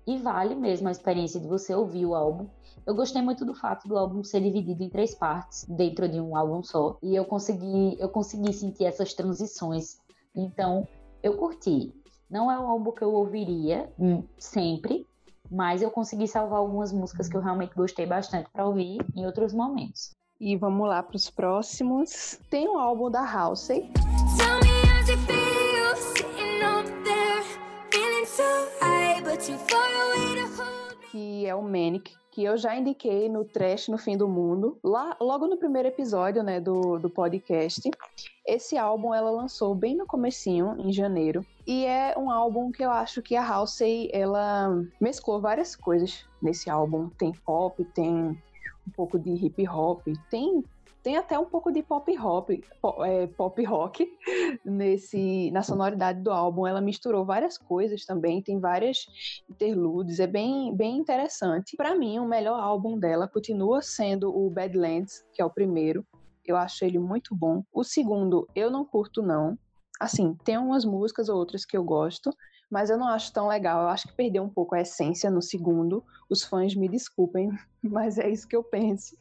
E vale mesmo a experiência de você ouvir o álbum. Eu gostei muito do fato do álbum ser dividido em três partes dentro de um álbum só. E eu consegui, eu consegui sentir essas transições. Então, eu curti. Não é um álbum que eu ouviria hum, sempre, mas eu consegui salvar algumas músicas que eu realmente gostei bastante para ouvir em outros momentos. E vamos lá para os próximos. Tem um álbum da Halsey. Que é o Manic, que eu já indiquei no Trash no Fim do Mundo, lá logo no primeiro episódio, né, do, do podcast. Esse álbum ela lançou bem no comecinho, em janeiro, e é um álbum que eu acho que a Halsey, ela mesclou várias coisas nesse álbum. Tem pop, tem um pouco de hip hop, tem tem até um pouco de pop rock, pop, é, pop rock nesse, na sonoridade do álbum. Ela misturou várias coisas também, tem várias interludes, é bem, bem interessante. Para mim, o melhor álbum dela continua sendo o Badlands, que é o primeiro. Eu acho ele muito bom. O segundo, eu não curto não. Assim, tem umas músicas ou outras que eu gosto, mas eu não acho tão legal. Eu acho que perdeu um pouco a essência no segundo. Os fãs me desculpem, mas é isso que eu penso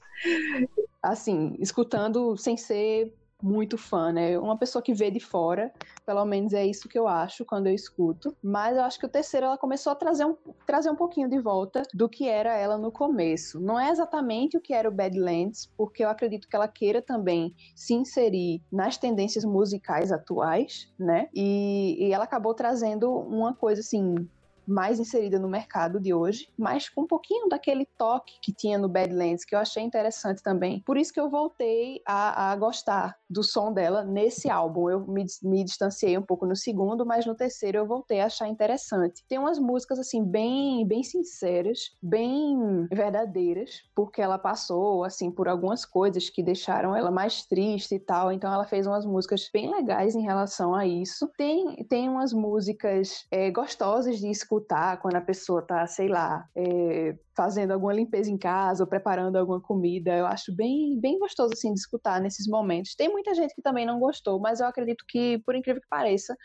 assim, escutando sem ser muito fã, né? Uma pessoa que vê de fora, pelo menos é isso que eu acho quando eu escuto. Mas eu acho que o terceiro ela começou a trazer um, trazer um pouquinho de volta do que era ela no começo. Não é exatamente o que era o Badlands, porque eu acredito que ela queira também se inserir nas tendências musicais atuais, né? E, e ela acabou trazendo uma coisa assim mais inserida no mercado de hoje, mas com um pouquinho daquele toque que tinha no Badlands, que eu achei interessante também. Por isso que eu voltei a, a gostar do som dela nesse álbum. Eu me, me distanciei um pouco no segundo, mas no terceiro eu voltei a achar interessante. Tem umas músicas, assim, bem, bem sinceras, bem verdadeiras, porque ela passou, assim, por algumas coisas que deixaram ela mais triste e tal, então ela fez umas músicas bem legais em relação a isso. Tem, tem umas músicas é, gostosas de escutar escutar quando a pessoa tá, sei lá, é, fazendo alguma limpeza em casa ou preparando alguma comida. Eu acho bem, bem gostoso assim de escutar nesses momentos. Tem muita gente que também não gostou, mas eu acredito que, por incrível que pareça,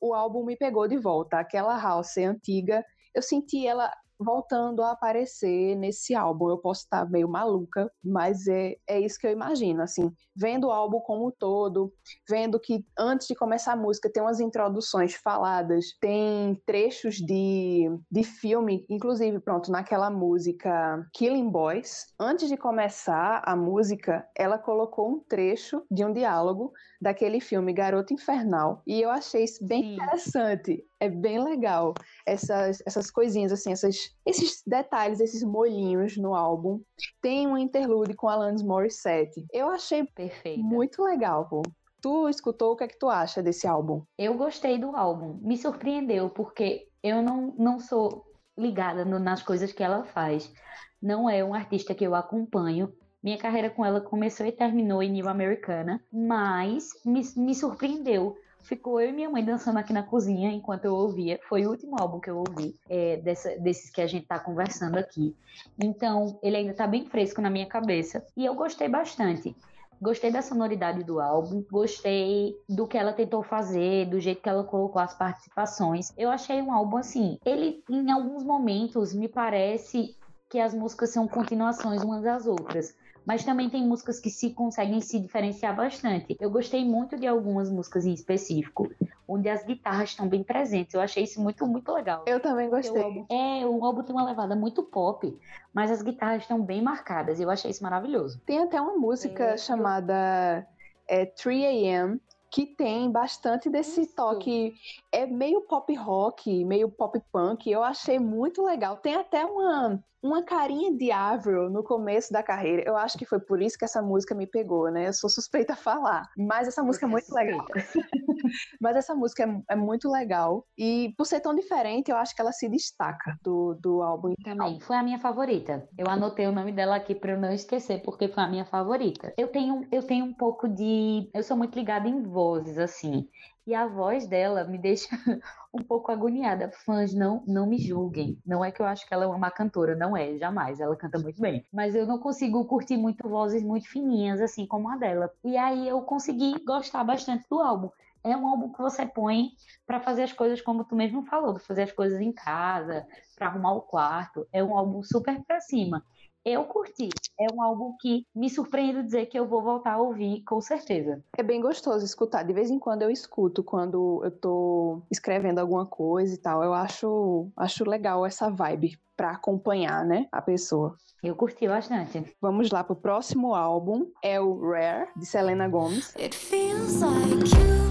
o álbum me pegou de volta. Aquela house antiga, eu senti ela voltando a aparecer nesse álbum. Eu posso estar meio maluca, mas é, é isso que eu imagino, assim, vendo o álbum como um todo, vendo que antes de começar a música tem umas introduções faladas, tem trechos de, de filme, inclusive, pronto, naquela música Killing Boys, antes de começar a música, ela colocou um trecho de um diálogo daquele filme Garota Infernal, e eu achei isso bem Sim. interessante é bem legal essas, essas coisinhas, assim, essas, esses detalhes, esses molhinhos no álbum. Tem um interlude com Alanis Morissette. Eu achei Perfeita. muito legal, pô. Tu escutou, o que é que tu acha desse álbum? Eu gostei do álbum. Me surpreendeu, porque eu não, não sou ligada no, nas coisas que ela faz. Não é um artista que eu acompanho. Minha carreira com ela começou e terminou em New Americana, mas me, me surpreendeu ficou eu e minha mãe dançando aqui na cozinha enquanto eu ouvia. Foi o último álbum que eu ouvi, é, dessa, desses que a gente tá conversando aqui. Então, ele ainda tá bem fresco na minha cabeça. E eu gostei bastante. Gostei da sonoridade do álbum, gostei do que ela tentou fazer, do jeito que ela colocou as participações. Eu achei um álbum assim. Ele, em alguns momentos, me parece que as músicas são continuações umas das outras mas também tem músicas que se conseguem se diferenciar bastante. Eu gostei muito de algumas músicas em específico, onde as guitarras estão bem presentes. Eu achei isso muito, muito legal. Eu também gostei. O álbum, é, o álbum tem uma levada muito pop, mas as guitarras estão bem marcadas. Eu achei isso maravilhoso. Tem até uma música é, chamada é, 3 AM, que tem bastante desse Isso. toque. É meio pop rock, meio pop punk. Eu achei muito legal. Tem até uma, uma carinha de Avril no começo da carreira. Eu acho que foi por isso que essa música me pegou, né? Eu sou suspeita a falar. Mas essa música é muito legal. Mas essa música é, é, muito legal. E por ser tão diferente, eu acho que ela se destaca do, do álbum. Também. Foi a minha favorita. Eu anotei o nome dela aqui para eu não esquecer, porque foi a minha favorita. Eu tenho, eu tenho um pouco de. Eu sou muito ligada em vozes, assim. E a voz dela me deixa um pouco agoniada. Fãs, não, não me julguem. Não é que eu acho que ela é uma cantora, não é, jamais. Ela canta muito bem. Mas eu não consigo curtir muito vozes muito fininhas, assim como a dela. E aí eu consegui gostar bastante do álbum é um álbum que você põe para fazer as coisas como tu mesmo falou, fazer as coisas em casa, para arrumar o quarto. É um álbum super para cima. Eu curti. É um álbum que me surpreende dizer que eu vou voltar a ouvir, com certeza. É bem gostoso escutar. De vez em quando eu escuto, quando eu tô escrevendo alguma coisa e tal. Eu acho, acho legal essa vibe para acompanhar, né, a pessoa. Eu curti bastante. Vamos lá pro próximo álbum, é o Rare de Selena Gomez. It feels like you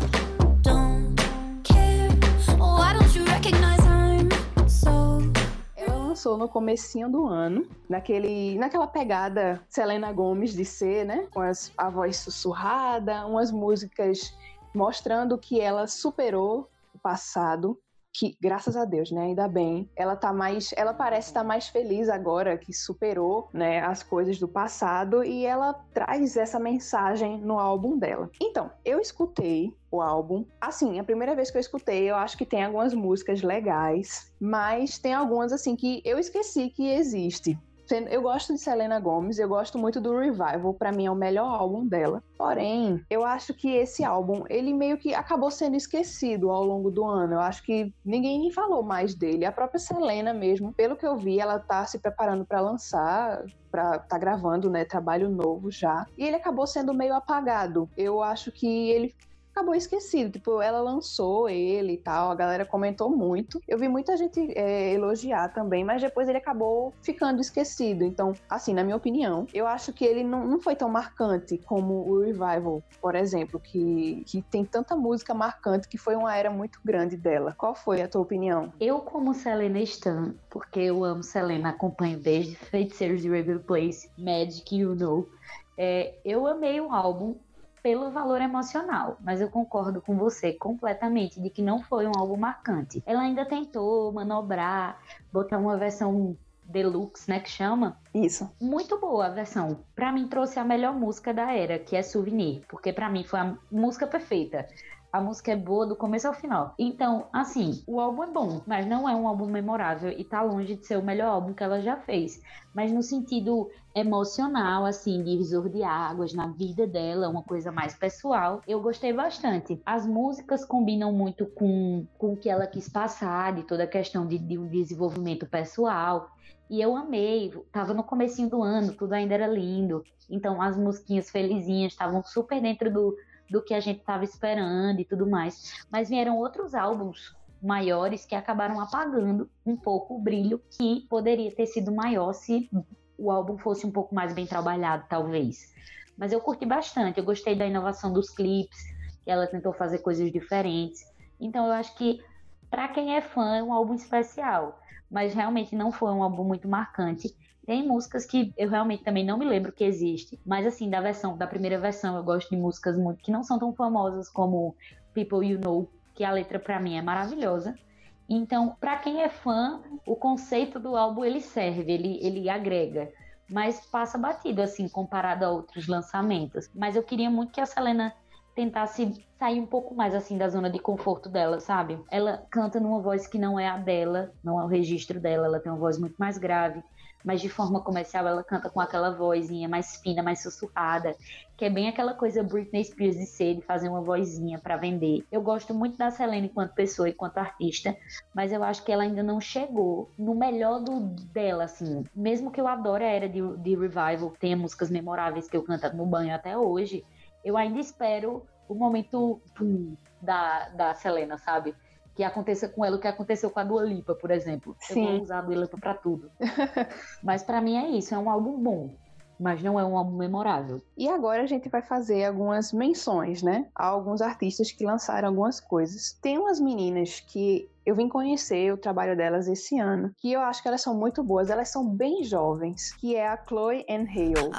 lançou no comecinho do ano, naquele, naquela pegada Selena Gomes de ser, né? Com as, a voz sussurrada, umas músicas mostrando que ela superou o passado que graças a Deus, né, ainda bem, ela tá mais, ela parece estar tá mais feliz agora que superou, né, as coisas do passado e ela traz essa mensagem no álbum dela. Então, eu escutei o álbum. Assim, a primeira vez que eu escutei, eu acho que tem algumas músicas legais, mas tem algumas assim que eu esqueci que existe. Eu gosto de Selena Gomez, eu gosto muito do Revival, para mim é o melhor álbum dela. Porém, eu acho que esse álbum, ele meio que acabou sendo esquecido ao longo do ano. Eu acho que ninguém nem falou mais dele. A própria Selena mesmo, pelo que eu vi, ela tá se preparando para lançar para tá gravando, né, trabalho novo já. E ele acabou sendo meio apagado. Eu acho que ele acabou esquecido. Tipo, ela lançou ele e tal, a galera comentou muito. Eu vi muita gente é, elogiar também, mas depois ele acabou ficando esquecido. Então, assim, na minha opinião, eu acho que ele não, não foi tão marcante como o Revival, por exemplo, que, que tem tanta música marcante que foi uma era muito grande dela. Qual foi a tua opinião? Eu, como Selena Stan, porque eu amo Selena, acompanho desde Feiticeiros de Raven Place, Magic, You Know. É, eu amei o álbum, pelo valor emocional, mas eu concordo com você completamente de que não foi um álbum marcante. Ela ainda tentou manobrar, botar uma versão deluxe, né, que chama. Isso. Muito boa a versão. Para mim trouxe a melhor música da era, que é Souvenir, porque para mim foi a música perfeita. A música é boa do começo ao final. Então, assim, o álbum é bom, mas não é um álbum memorável e tá longe de ser o melhor álbum que ela já fez. Mas no sentido emocional, assim, divisor de águas na vida dela, uma coisa mais pessoal, eu gostei bastante. As músicas combinam muito com, com o que ela quis passar, de toda a questão de, de um desenvolvimento pessoal. E eu amei, tava no comecinho do ano, tudo ainda era lindo. Então as musiquinhas felizinhas estavam super dentro do, do que a gente estava esperando e tudo mais. Mas vieram outros álbuns maiores que acabaram apagando um pouco o brilho que poderia ter sido maior se o álbum fosse um pouco mais bem trabalhado, talvez. Mas eu curti bastante, eu gostei da inovação dos clipes, que ela tentou fazer coisas diferentes. Então eu acho que para quem é fã é um álbum especial, mas realmente não foi um álbum muito marcante. Tem músicas que eu realmente também não me lembro que existe, mas assim, da versão, da primeira versão, eu gosto de músicas muito que não são tão famosas como People You Know, que a letra para mim é maravilhosa. Então, para quem é fã, o conceito do álbum ele serve, ele, ele agrega, mas passa batido assim comparado a outros lançamentos. Mas eu queria muito que a Selena tentasse sair um pouco mais assim da zona de conforto dela, sabe? Ela canta numa voz que não é a dela, não é o registro dela, ela tem uma voz muito mais grave mas de forma comercial ela canta com aquela vozinha mais fina, mais sussurrada, que é bem aquela coisa Britney Spears de ser, de fazer uma vozinha para vender. Eu gosto muito da Selena enquanto pessoa e enquanto artista, mas eu acho que ela ainda não chegou no melhor do dela, assim. Mesmo que eu adore a era de, de Revival, tenha músicas memoráveis que eu canto no banho até hoje, eu ainda espero o momento pum, da, da Selena, sabe? que aconteça com ela o que aconteceu com a Dua Lipa, por exemplo. Sim. Eu vou usar a Dua Lipa pra tudo. mas para mim é isso, é um álbum bom. Mas não é um álbum memorável. E agora a gente vai fazer algumas menções, né? A alguns artistas que lançaram algumas coisas. Tem umas meninas que eu vim conhecer o trabalho delas esse ano, que eu acho que elas são muito boas, elas são bem jovens, que é a Chloe and Hale.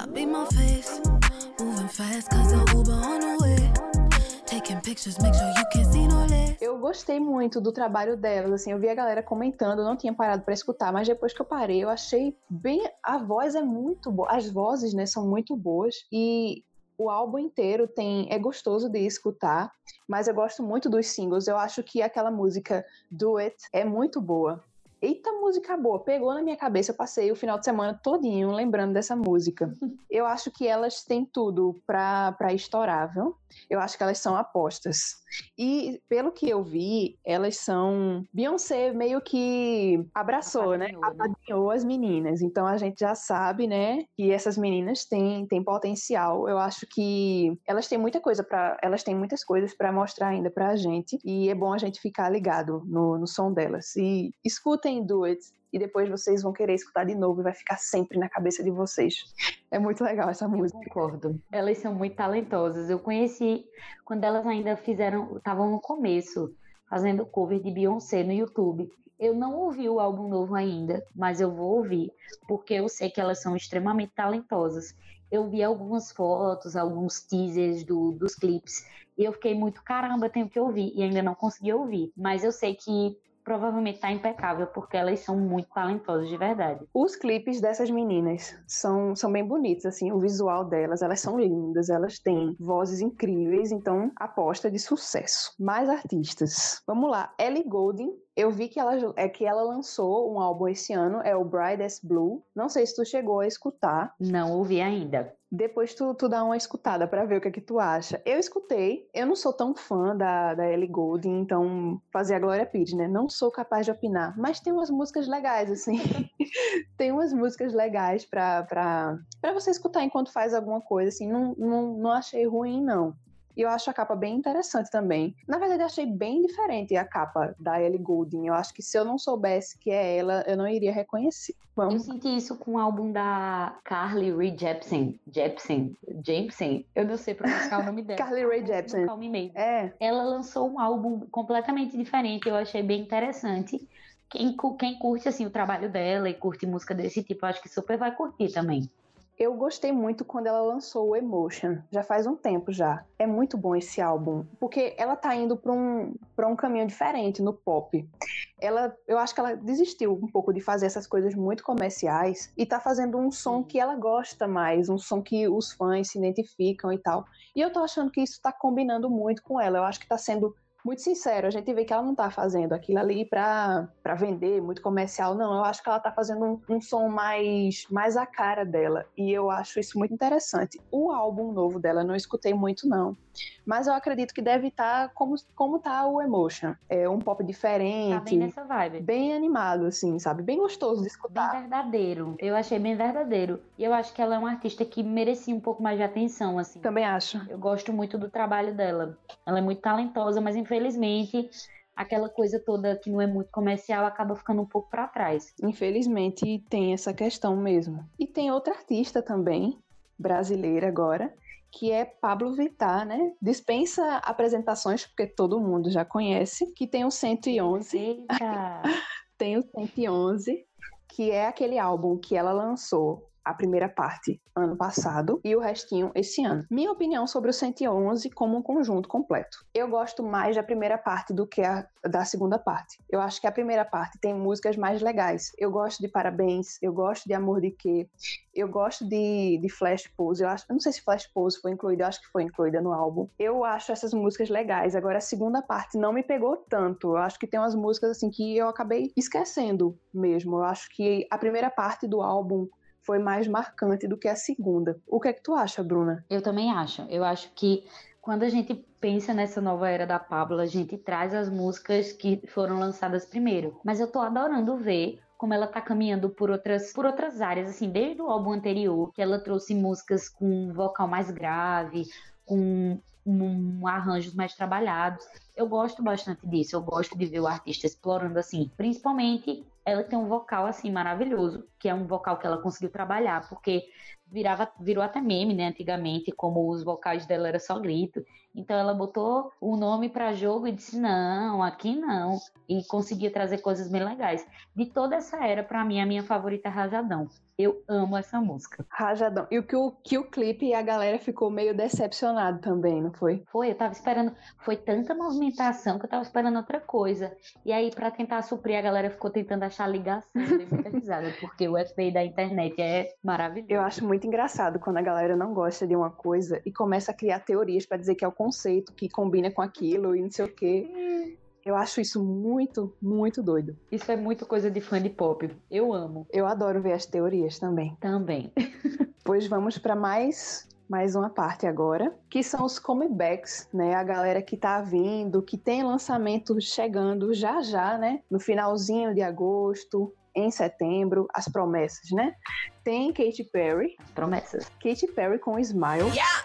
Eu gostei muito do trabalho delas, assim, eu vi a galera comentando, não tinha parado para escutar, mas depois que eu parei, eu achei bem, a voz é muito boa, as vozes, né, são muito boas e o álbum inteiro tem é gostoso de escutar, mas eu gosto muito dos singles. Eu acho que aquela música Do It é muito boa. Eita, música boa! Pegou na minha cabeça, eu passei o final de semana todinho lembrando dessa música. Eu acho que elas têm tudo pra, pra estourar, viu? Eu acho que elas são apostas. E pelo que eu vi, elas são. Beyoncé meio que abraçou, né? Apadrinhou as meninas. Então a gente já sabe, né? Que essas meninas têm, têm potencial. Eu acho que elas têm muita coisa para Elas têm muitas coisas para mostrar ainda pra gente. E é bom a gente ficar ligado no, no som delas. E escutem Do It e depois vocês vão querer escutar de novo e vai ficar sempre na cabeça de vocês. É muito legal essa música. Eu concordo. Elas são muito talentosas. Eu conheci quando elas ainda fizeram, estavam no começo, fazendo cover de Beyoncé no YouTube. Eu não ouvi o álbum novo ainda, mas eu vou ouvir, porque eu sei que elas são extremamente talentosas. Eu vi algumas fotos, alguns teasers do, dos clipes, e eu fiquei muito, caramba, tenho que ouvir, e ainda não consegui ouvir. Mas eu sei que provavelmente tá impecável, porque elas são muito talentosas de verdade. Os clipes dessas meninas são, são bem bonitos, assim, o visual delas, elas são lindas, elas têm vozes incríveis, então aposta de sucesso. Mais artistas. Vamos lá, Ellie Goulding Eu vi que ela, é que ela lançou um álbum esse ano, é o Brightest Blue. Não sei se tu chegou a escutar. Não ouvi ainda. Depois tu, tu dá uma escutada para ver o que é que tu acha. Eu escutei, eu não sou tão fã da, da Ellie Goulding, então fazer a Glória Pires, né? Não sou capaz de opinar, mas tem umas músicas legais, assim. tem umas músicas legais pra, pra, pra você escutar enquanto faz alguma coisa, assim. Não, não, não achei ruim, não. E eu acho a capa bem interessante também. Na verdade, eu achei bem diferente a capa da Ellie Goulding. Eu acho que se eu não soubesse que é ela, eu não iria reconhecer. Vamos. Eu senti isso com o álbum da Carly Rae Jepsen. Jepsen? Jameson? Eu não sei pronunciar o nome dela. Carly Rae Jepsen. É. Ela lançou um álbum completamente diferente. Eu achei bem interessante. Quem, quem curte assim o trabalho dela e curte música desse tipo, acho que super vai curtir também. Eu gostei muito quando ela lançou o Emotion, já faz um tempo já. É muito bom esse álbum, porque ela tá indo para um, pra um caminho diferente no pop. Ela, eu acho que ela desistiu um pouco de fazer essas coisas muito comerciais e tá fazendo um som que ela gosta mais, um som que os fãs se identificam e tal. E eu tô achando que isso tá combinando muito com ela. Eu acho que tá sendo muito sincero, a gente vê que ela não tá fazendo aquilo ali pra vender, muito comercial, não. Eu acho que ela tá fazendo um, um, som mais, mais a cara dela. E eu acho isso muito interessante. O álbum novo dela, eu não escutei muito, não. Mas eu acredito que deve estar tá como, como tá o Emotion. É um pop diferente. Tá bem nessa vibe. Bem animado, assim, sabe? Bem gostoso de escutar. Bem verdadeiro. Eu achei bem verdadeiro. E eu acho que ela é uma artista que merecia um pouco mais de atenção, assim. Também acho. Eu gosto muito do trabalho dela. Ela é muito talentosa, mas infelizmente aquela coisa toda que não é muito comercial acaba ficando um pouco para trás. Infelizmente tem essa questão mesmo. E tem outra artista também, brasileira agora, que é Pablo Vittar, né? Dispensa apresentações, porque todo mundo já conhece, que tem o 111. Eita. tem o 111, que é aquele álbum que ela lançou a primeira parte ano passado e o restinho esse ano. Minha opinião sobre o 111 como um conjunto completo. Eu gosto mais da primeira parte do que a da segunda parte. Eu acho que a primeira parte tem músicas mais legais. Eu gosto de Parabéns, eu gosto de Amor de Quê, eu gosto de, de Flash Pose. Eu, acho, eu não sei se Flash Pose foi incluída, eu acho que foi incluída no álbum. Eu acho essas músicas legais. Agora a segunda parte não me pegou tanto. Eu acho que tem umas músicas assim que eu acabei esquecendo mesmo. Eu acho que a primeira parte do álbum foi mais marcante do que a segunda. O que é que tu acha, Bruna? Eu também acho. Eu acho que quando a gente pensa nessa nova era da Pablo, a gente traz as músicas que foram lançadas primeiro. Mas eu tô adorando ver como ela tá caminhando por outras, por outras áreas, assim, desde o álbum anterior, que ela trouxe músicas com um vocal mais grave, com um, arranjos mais trabalhados. Eu gosto bastante disso, eu gosto de ver o artista explorando assim, principalmente ela tem um vocal assim maravilhoso, que é um vocal que ela conseguiu trabalhar, porque virava, virou até meme, né, antigamente, como os vocais dela era só grito. Então ela botou o nome para jogo e disse: "Não, aqui não". E conseguia trazer coisas bem legais. De toda essa era, para mim a minha favorita é Rajadão. Eu amo essa música. Rajadão. E o que o, que o clipe e a galera ficou meio decepcionado também, não foi? Foi, eu tava esperando. Foi tanta movimentação que eu tava esperando outra coisa. E aí, para tentar suprir, a galera ficou tentando achar ligação. Dei muita risada, porque o FBI da internet é maravilhoso. Eu acho muito engraçado quando a galera não gosta de uma coisa e começa a criar teorias para dizer que é o conceito que combina com aquilo e não sei o quê. Eu acho isso muito, muito doido. Isso é muito coisa de fã de pop. Eu amo. Eu adoro ver as teorias também. Também. pois vamos para mais mais uma parte agora, que são os comebacks, né? A galera que tá vindo, que tem lançamento chegando já já, né? No finalzinho de agosto, em setembro, as promessas, né? Tem Katy Perry. As promessas. Katy Perry com Smile. Yeah,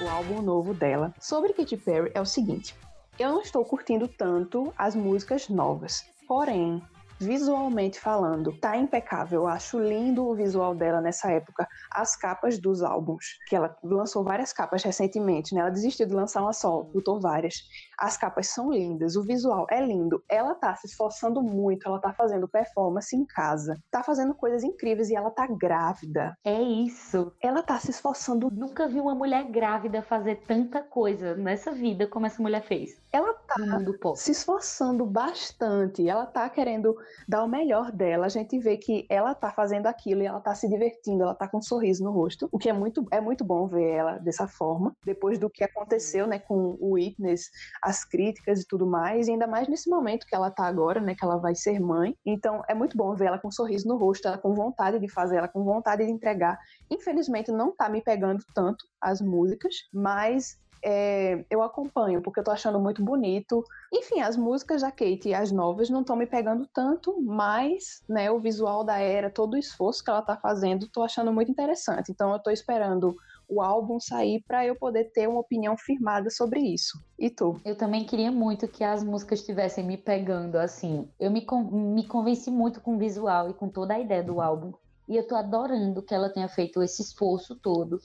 o álbum novo dela. Sobre Katy Perry é o seguinte: eu não estou curtindo tanto as músicas novas. Porém, visualmente falando, tá impecável. Eu acho lindo o visual dela nessa época. As capas dos álbuns, que ela lançou várias capas recentemente, né? Ela desistiu de lançar uma só, botou várias. As capas são lindas, o visual é lindo. Ela tá se esforçando muito, ela tá fazendo performance em casa, tá fazendo coisas incríveis e ela tá grávida. É isso. Ela tá se esforçando. Nunca vi uma mulher grávida fazer tanta coisa nessa vida como essa mulher fez. Ela tá pop. se esforçando bastante, ela tá querendo dar o melhor dela. A gente vê que ela tá fazendo aquilo e ela tá se divertindo, ela tá com um sorriso no rosto, o que é muito, é muito bom ver ela dessa forma, depois do que aconteceu, né, com o Witness, as críticas e tudo mais, e ainda mais nesse momento que ela tá agora, né, que ela vai ser mãe. Então, é muito bom ver ela com um sorriso no rosto, ela com vontade de fazer, ela com vontade de entregar. Infelizmente, não tá me pegando tanto as músicas, mas é, eu acompanho, porque eu tô achando muito bonito. Enfim, as músicas da Kate e as novas não estão me pegando tanto, mas né, o visual da era, todo o esforço que ela tá fazendo, tô achando muito interessante. Então eu tô esperando o álbum sair para eu poder ter uma opinião firmada sobre isso. E tu? Eu também queria muito que as músicas estivessem me pegando, assim. Eu me, me convenci muito com o visual e com toda a ideia do álbum. E eu tô adorando que ela tenha feito esse esforço todo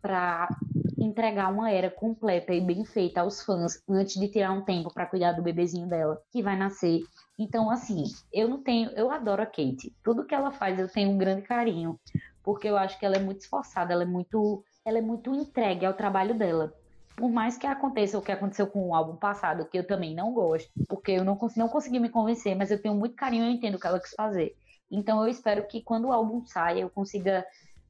para entregar uma era completa e bem feita aos fãs antes de tirar um tempo para cuidar do bebezinho dela que vai nascer. Então, assim, eu não tenho, eu adoro a Kate. Tudo que ela faz eu tenho um grande carinho, porque eu acho que ela é muito esforçada, ela é muito, ela é muito entregue ao trabalho dela. Por mais que aconteça o que aconteceu com o álbum passado, que eu também não gosto, porque eu não, não consegui me convencer, mas eu tenho muito carinho e entendo o que ela quis fazer. Então eu espero que quando o álbum saia eu consiga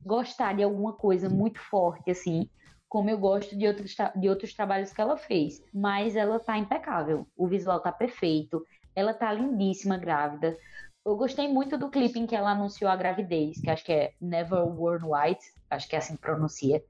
gostar de alguma coisa muito forte, assim, como eu gosto de outros, de outros trabalhos que ela fez. Mas ela tá impecável. O visual tá perfeito. Ela tá lindíssima grávida. Eu gostei muito do clipe em que ela anunciou a gravidez, que acho que é Never Worn White, acho que é assim que pronuncia.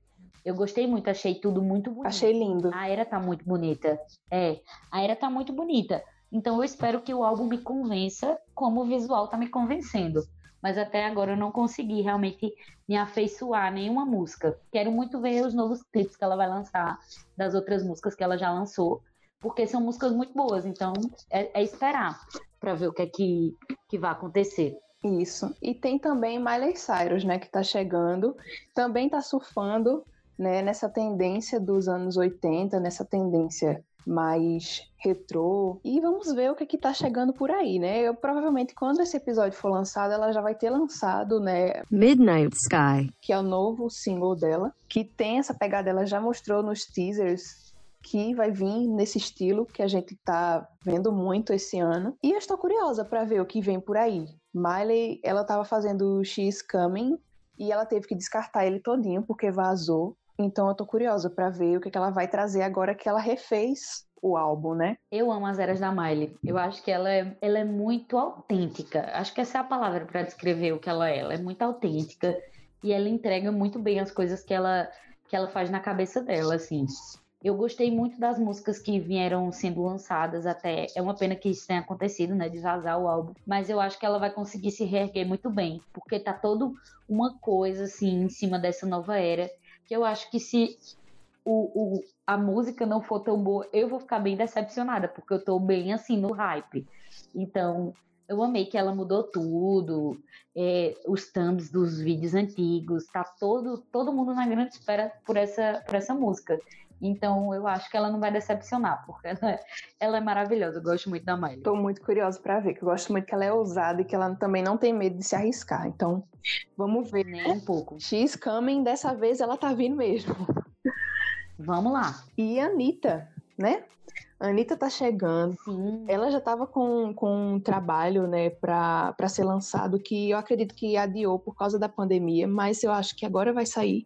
Eu gostei muito, achei tudo muito bonito. Achei lindo. A era tá muito bonita. É, a era tá muito bonita. Então eu espero que o álbum me convença como o visual tá me convencendo mas até agora eu não consegui realmente me afeiçoar a nenhuma música. Quero muito ver os novos clipes que ela vai lançar das outras músicas que ela já lançou, porque são músicas muito boas, então é, é esperar para ver o que é que, que vai acontecer. Isso. E tem também Miley Cyrus, né, que tá chegando, também tá surfando, né, nessa tendência dos anos 80, nessa tendência mais retrô. E vamos ver o que, é que tá chegando por aí, né? Eu provavelmente, quando esse episódio for lançado, ela já vai ter lançado, né? Midnight Sky. Que é o novo single dela. Que tem essa pegada, ela já mostrou nos teasers que vai vir nesse estilo que a gente tá vendo muito esse ano. E eu estou curiosa para ver o que vem por aí. Miley, ela tava fazendo X Coming e ela teve que descartar ele todinho porque vazou. Então eu tô curiosa para ver o que, que ela vai trazer agora que ela refez o álbum, né? Eu amo as eras da Miley. Eu acho que ela é, ela é muito autêntica. Acho que essa é a palavra para descrever o que ela é. Ela é muito autêntica e ela entrega muito bem as coisas que ela que ela faz na cabeça dela, assim. Eu gostei muito das músicas que vieram sendo lançadas até. É uma pena que isso tenha acontecido, né? De vazar o álbum. Mas eu acho que ela vai conseguir se reerguer muito bem. Porque tá todo uma coisa, assim, em cima dessa nova era que eu acho que se o, o, a música não for tão boa, eu vou ficar bem decepcionada, porque eu tô bem assim no hype. Então, eu amei que ela mudou tudo, é, os thumbs dos vídeos antigos, tá todo, todo mundo na grande espera por essa, por essa música. Então eu acho que ela não vai decepcionar, porque ela é, ela é maravilhosa. Eu gosto muito da Miley. Tô muito curiosa para ver, que eu gosto muito que ela é ousada e que ela também não tem medo de se arriscar. Então, vamos ver. Nem um pouco. X Coming, dessa vez ela tá vindo mesmo. Vamos lá. E a Anitta, né? A Anitta tá chegando. Sim. Ela já tava com, com um trabalho, né, pra, pra ser lançado, que eu acredito que adiou por causa da pandemia, mas eu acho que agora vai sair,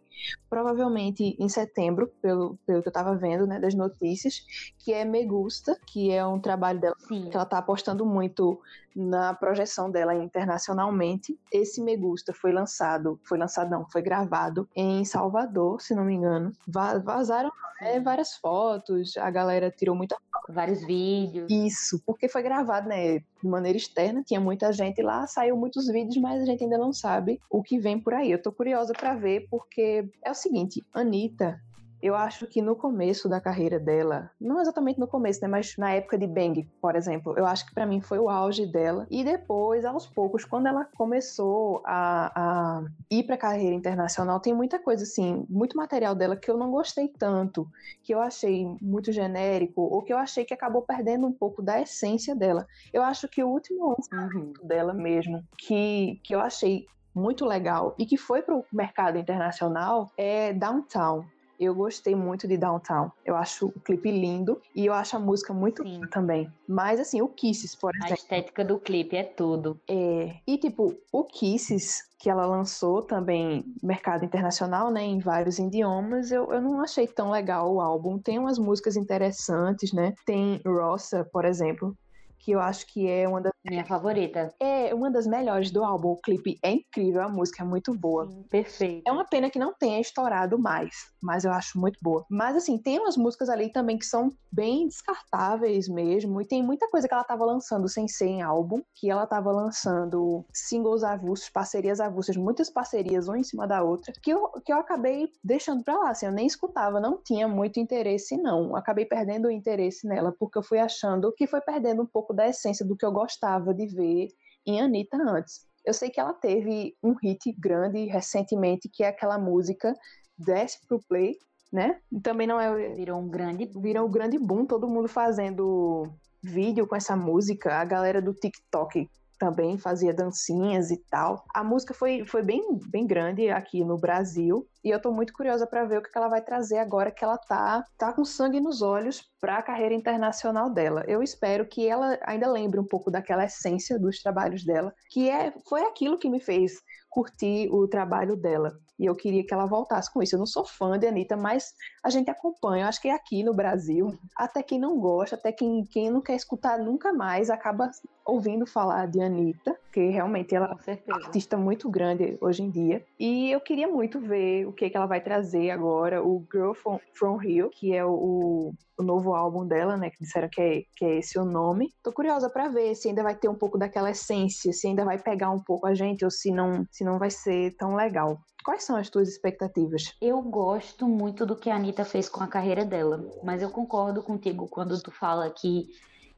provavelmente em setembro, pelo, pelo que eu tava vendo, né, das notícias, que é Me Gusta, que é um trabalho dela Sim. que ela tá apostando muito na projeção dela internacionalmente. Esse Me Gusta foi lançado, foi lançado não, foi gravado em Salvador, se não me engano. Va vazaram é, várias fotos, a galera tirou muita Vários vídeos. isso, porque foi gravado, né, de maneira externa, tinha muita gente lá, saiu muitos vídeos, mas a gente ainda não sabe o que vem por aí. Eu tô curiosa para ver, porque é o seguinte, Anitta, eu acho que no começo da carreira dela, não exatamente no começo, né, mas na época de Bang, por exemplo, eu acho que para mim foi o auge dela. E depois, aos poucos, quando ela começou a, a ir para carreira internacional, tem muita coisa assim, muito material dela que eu não gostei tanto, que eu achei muito genérico, ou que eu achei que acabou perdendo um pouco da essência dela. Eu acho que o último lançamento dela mesmo, que, que eu achei muito legal e que foi para o mercado internacional é Downtown Eu gostei muito de Downtown. Eu acho o clipe lindo e eu acho a música muito Sim. linda também. Mas assim, o Kisses, por A exemplo. estética do clipe é tudo. É, e tipo, o Kisses, que ela lançou também no mercado internacional, né, em vários idiomas, eu, eu não achei tão legal o álbum. Tem umas músicas interessantes, né? Tem Rossa, por exemplo, que eu acho que é uma das, Minha favorita. é uma das melhores do álbum. O clipe é incrível, a música é muito boa. Sim, perfeito. É uma pena que não tenha estourado mais, mas eu acho muito boa. Mas assim, tem umas músicas ali também que são bem descartáveis mesmo, e tem muita coisa que ela tava lançando sem ser em álbum, que ela tava lançando singles avulsos, parcerias avulsas, muitas parcerias uma em cima da outra, que eu, que eu acabei deixando pra lá, assim, eu nem escutava, não tinha muito interesse não. Acabei perdendo o interesse nela, porque eu fui achando que foi perdendo um pouco da essência do que eu gostava de ver em Anitta antes. Eu sei que ela teve um hit grande recentemente, que é aquela música Desce pro Play, né? Também não é. Virou um grande. Virou um grande boom, todo mundo fazendo vídeo com essa música. A galera do TikTok também fazia dancinhas e tal. A música foi, foi bem, bem grande aqui no Brasil. E eu tô muito curiosa para ver o que ela vai trazer agora que ela tá, tá com sangue nos olhos para a carreira internacional dela. Eu espero que ela ainda lembre um pouco daquela essência dos trabalhos dela, que é foi aquilo que me fez curtir o trabalho dela. E eu queria que ela voltasse com isso. Eu não sou fã de Anitta, mas a gente acompanha. Eu acho que aqui no Brasil, até quem não gosta, até quem, quem não quer escutar nunca mais, acaba ouvindo falar de Anitta, porque realmente ela Com certeza. artista muito grande hoje em dia. E eu queria muito ver o que, que ela vai trazer agora, o Girl From, From Rio, que é o, o novo álbum dela, né? Que disseram que é, que é esse o nome. Tô curiosa pra ver se ainda vai ter um pouco daquela essência, se ainda vai pegar um pouco a gente ou se não, se não vai ser tão legal. Quais são as tuas expectativas? Eu gosto muito do que a Anitta fez com a carreira dela, mas eu concordo contigo quando tu fala que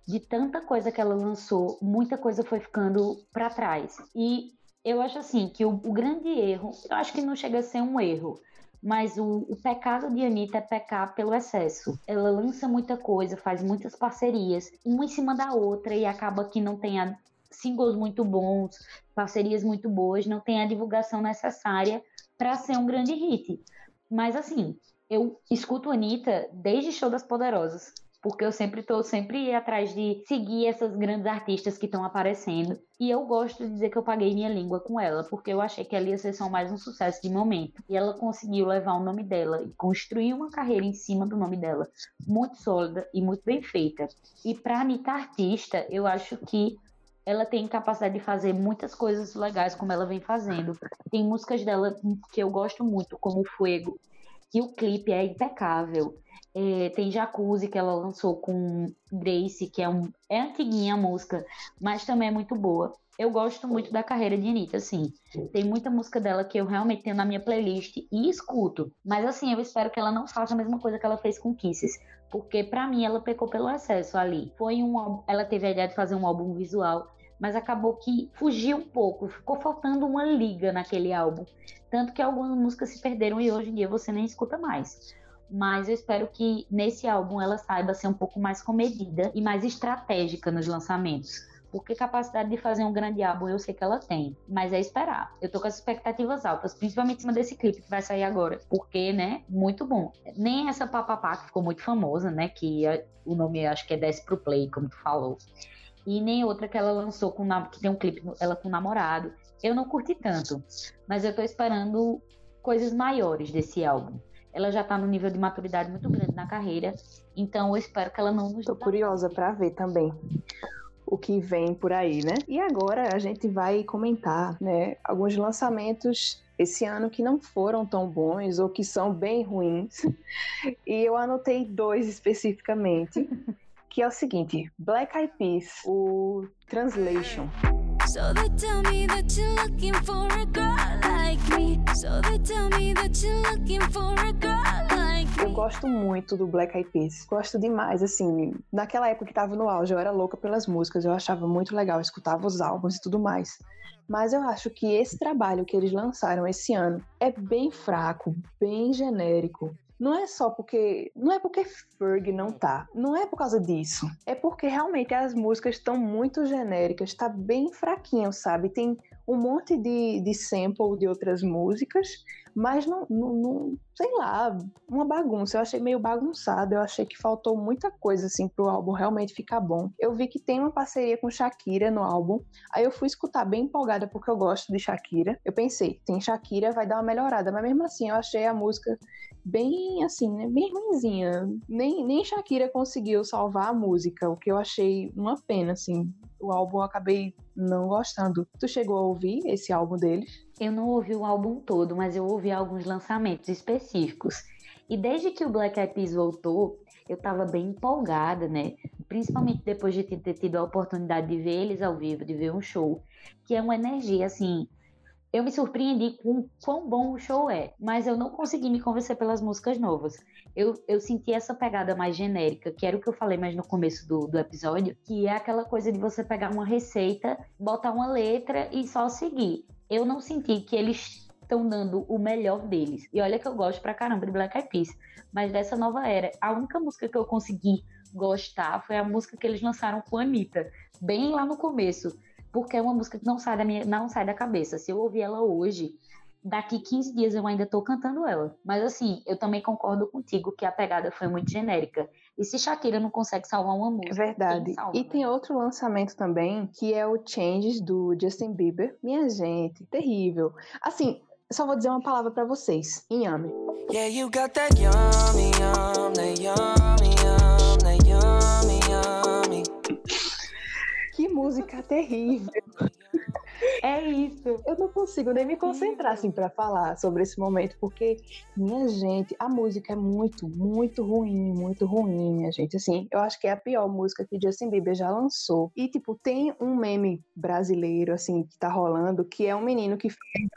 de tanta coisa que ela lançou, muita coisa foi ficando pra trás. E eu acho assim que o, o grande erro, eu acho que não chega a ser um erro, mas o, o pecado de Anitta é pecar pelo excesso. Ela lança muita coisa, faz muitas parcerias, uma em cima da outra, e acaba que não tem singles muito bons, parcerias muito boas, não tem a divulgação necessária para ser um grande hit. Mas assim, eu escuto Anitta desde Show das Poderosas, porque eu sempre tô sempre atrás de seguir essas grandes artistas que estão aparecendo. E eu gosto de dizer que eu paguei minha língua com ela, porque eu achei que ela ia ser só mais um sucesso de momento. E ela conseguiu levar o nome dela e construir uma carreira em cima do nome dela, muito sólida e muito bem feita. E pra Anitta artista, eu acho que ela tem capacidade de fazer muitas coisas legais como ela vem fazendo. Tem músicas dela que eu gosto muito, como Fuego, e o clipe é impecável. É, tem Jacuzzi que ela lançou com Grace, que é um é antiguinha a música, mas também é muito boa. Eu gosto muito da carreira de Anitta, assim. Tem muita música dela que eu realmente tenho na minha playlist e escuto. Mas assim, eu espero que ela não faça a mesma coisa que ela fez com Kisses. Porque pra mim ela pecou pelo excesso ali. Foi um ela teve a ideia de fazer um álbum visual, mas acabou que fugiu um pouco, ficou faltando uma liga naquele álbum. Tanto que algumas músicas se perderam e hoje em dia você nem escuta mais. Mas eu espero que nesse álbum ela saiba ser um pouco mais comedida e mais estratégica nos lançamentos. Porque capacidade de fazer um grande álbum eu sei que ela tem, mas é esperar. Eu tô com as expectativas altas, principalmente em cima desse clipe que vai sair agora, porque, né, muito bom. Nem essa papapá que ficou muito famosa, né, que é- o nome acho que é Desce pro Play, como tu falou. E nem outra que ela lançou com que tem um clipe ela com o namorado. Eu não curti tanto, mas eu tô esperando coisas maiores desse álbum. Ela já tá num nível de maturidade muito grande na carreira, então eu espero que ela não nos Tô curiosa pra ver também o que vem por aí, né? E agora a gente vai comentar, né, alguns lançamentos esse ano que não foram tão bons ou que são bem ruins. E eu anotei dois especificamente, que é o seguinte: Black Eyed Peas, o Translation. So they tell me that you're looking for a girl like me. So they tell me that you're looking for a girl like Eu me. gosto muito do Black Eyed Peas. Gosto demais, assim. Naquela época que tava no auge, eu era louca pelas músicas. Eu achava muito legal, eu escutava os álbuns e tudo mais. Mas eu acho que esse trabalho que eles lançaram esse ano é bem fraco, bem genérico. Não é só porque. Não é porque Ferg não tá. Não é por causa disso. É porque realmente as músicas estão muito genéricas. Tá bem fraquinho, sabe? Tem um monte de, de sample de outras músicas, mas não, não, não, sei lá, uma bagunça. Eu achei meio bagunçado, eu achei que faltou muita coisa assim pro álbum realmente ficar bom. Eu vi que tem uma parceria com Shakira no álbum, aí eu fui escutar bem empolgada porque eu gosto de Shakira. Eu pensei, tem Shakira, vai dar uma melhorada, mas mesmo assim eu achei a música bem assim, né, bem ruimzinha. Nem, nem Shakira conseguiu salvar a música, o que eu achei uma pena, assim. O álbum eu acabei não gostando. Tu chegou a ouvir esse álbum deles? Eu não ouvi o álbum todo, mas eu ouvi alguns lançamentos específicos. E desde que o Black Eyed Peas voltou, eu tava bem empolgada, né? Principalmente depois de ter tido a oportunidade de ver eles ao vivo, de ver um show, que é uma energia assim eu me surpreendi com quão bom o show é, mas eu não consegui me convencer pelas músicas novas. Eu, eu senti essa pegada mais genérica, que era o que eu falei mais no começo do, do episódio, que é aquela coisa de você pegar uma receita, botar uma letra e só seguir. Eu não senti que eles estão dando o melhor deles. E olha que eu gosto pra caramba de Black Eyed Peas, mas dessa nova era, a única música que eu consegui gostar foi a música que eles lançaram com a Anitta, bem lá no começo porque é uma música que não sai da minha, não sai da cabeça. Se eu ouvir ela hoje, daqui 15 dias eu ainda tô cantando ela. Mas assim, eu também concordo contigo que a pegada foi muito genérica. E se Shakira não consegue salvar uma música, é verdade. E tem outro lançamento também, que é o Changes do Justin Bieber. Minha gente, terrível. Assim, só vou dizer uma palavra para vocês. Inhame. Yeah, you got that yummy, yum, that yummy, música terrível. É isso. Eu não consigo nem me concentrar assim para falar sobre esse momento, porque minha gente, a música é muito, muito ruim, muito ruim, minha gente. Assim, eu acho que é a pior música que Justin Bieber já lançou. E tipo, tem um meme brasileiro assim que tá rolando, que é um menino que fez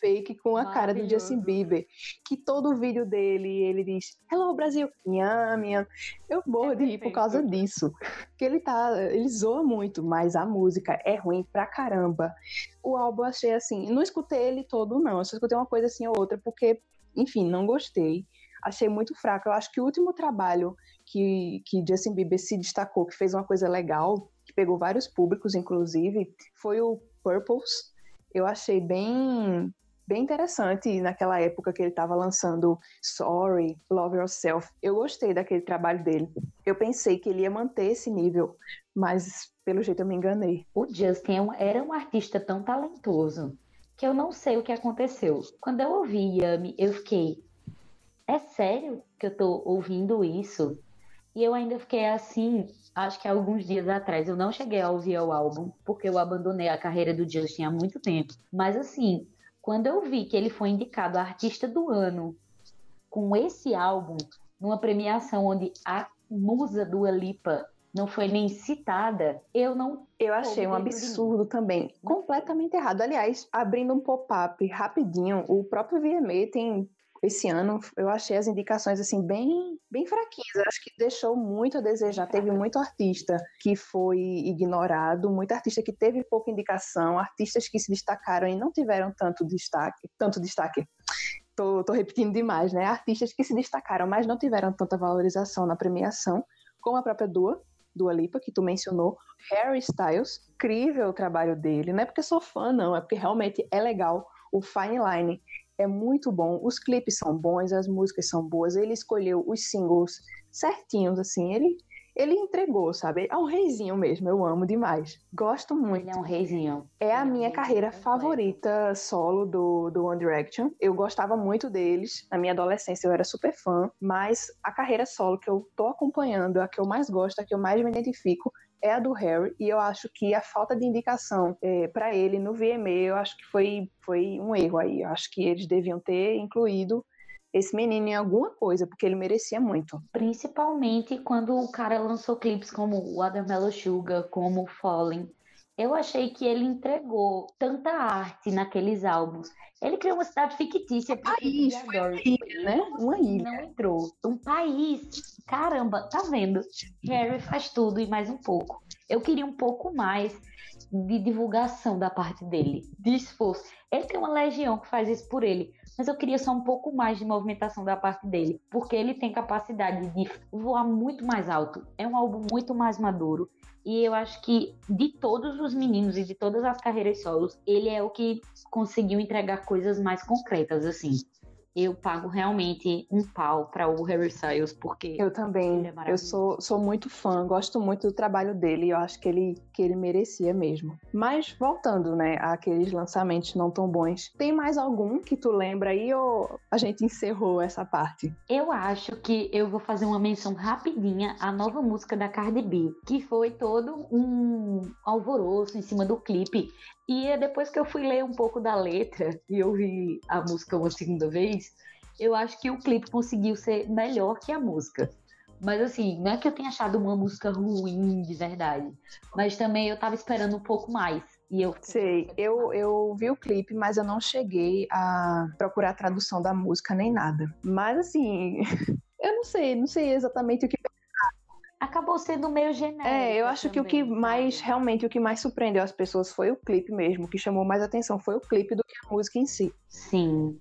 fake com a cara do Justin Bieber. Que todo vídeo dele, ele diz, Hello Brasil, nham, nham. Eu morro é de rir por causa disso. Porque ele tá, ele zoa muito, mas a música é ruim pra caramba. O álbum eu achei assim, não escutei ele todo não, eu só escutei uma coisa assim ou outra, porque, enfim, não gostei. Achei muito fraco. Eu acho que o último trabalho que, que Justin Bieber se destacou, que fez uma coisa legal, que pegou vários públicos, inclusive, foi o Purples, eu achei bem bem interessante naquela época que ele estava lançando Sorry, Love Yourself. Eu gostei daquele trabalho dele. Eu pensei que ele ia manter esse nível, mas pelo jeito eu me enganei. O Justin é era um artista tão talentoso que eu não sei o que aconteceu. Quando eu ouvi Yami, eu fiquei, é sério que eu tô ouvindo isso? E eu ainda fiquei assim, acho que alguns dias atrás. Eu não cheguei a ouvir o álbum, porque eu abandonei a carreira do Justin há muito tempo. Mas assim, quando eu vi que ele foi indicado a artista do ano com esse álbum, numa premiação onde a musa do Lipa não foi nem citada, eu não. Eu achei um absurdo também. Completamente errado. Aliás, abrindo um pop-up rapidinho, o próprio VMA tem esse ano eu achei as indicações assim bem bem fraquinhas. acho que deixou muito a desejar. Teve muito artista que foi ignorado, muito artista que teve pouca indicação, artistas que se destacaram e não tiveram tanto destaque, tanto destaque. Tô, tô repetindo demais, né? Artistas que se destacaram, mas não tiveram tanta valorização na premiação, como a própria Dua, Dua Lipa, que tu mencionou, Harry Styles, incrível o trabalho dele, não é porque sou fã, não, é porque realmente é legal o Fine Line é muito bom, os clipes são bons, as músicas são boas, ele escolheu os singles certinhos, assim, ele ele entregou, sabe? É um reizinho mesmo, eu amo demais. Gosto muito. Ele é um reizinho. É a minha carreira favorita solo do, do One Direction. Eu gostava muito deles. Na minha adolescência eu era super fã, mas a carreira solo que eu tô acompanhando, a que eu mais gosto, a que eu mais me identifico, é a do Harry, e eu acho que a falta de indicação é, para ele no VMA, eu acho que foi, foi um erro aí. Eu acho que eles deviam ter incluído esse menino em alguma coisa, porque ele merecia muito. Principalmente quando o cara lançou clipes como Watermelon Sugar, como Falling. Eu achei que ele entregou tanta arte naqueles álbuns. Ele criou uma cidade fictícia. Um país, né? Uma ilha. Não entrou. Um país. Caramba, tá vendo? Harry faz tudo e mais um pouco. Eu queria um pouco mais de divulgação da parte dele, de esforço. Ele tem uma legião que faz isso por ele. Mas eu queria só um pouco mais de movimentação da parte dele, porque ele tem capacidade de voar muito mais alto. É um álbum muito mais maduro. E eu acho que de todos os meninos e de todas as carreiras solos, ele é o que conseguiu entregar coisas mais concretas, assim eu pago realmente um pau para o Harry Styles, porque. Eu também. É eu sou, sou muito fã, gosto muito do trabalho dele, eu acho que ele, que ele merecia mesmo. Mas voltando, né, àqueles lançamentos não tão bons, tem mais algum que tu lembra aí ou a gente encerrou essa parte? Eu acho que eu vou fazer uma menção rapidinha à nova música da Cardi B, que foi todo um alvoroço em cima do clipe. E é depois que eu fui ler um pouco da letra e ouvi a música uma segunda vez, eu acho que o clipe conseguiu ser melhor que a música. Mas assim, não é que eu tenha achado uma música ruim de verdade, mas também eu tava esperando um pouco mais. E eu sei, eu, eu vi o clipe, mas eu não cheguei a procurar a tradução da música nem nada. Mas assim, eu não sei, não sei exatamente o que acabou sendo meio genérico. É, eu acho também, que o que mais, realmente, o que mais surpreendeu as pessoas foi o clipe mesmo, o que chamou mais atenção foi o clipe do que a música em si. Sim.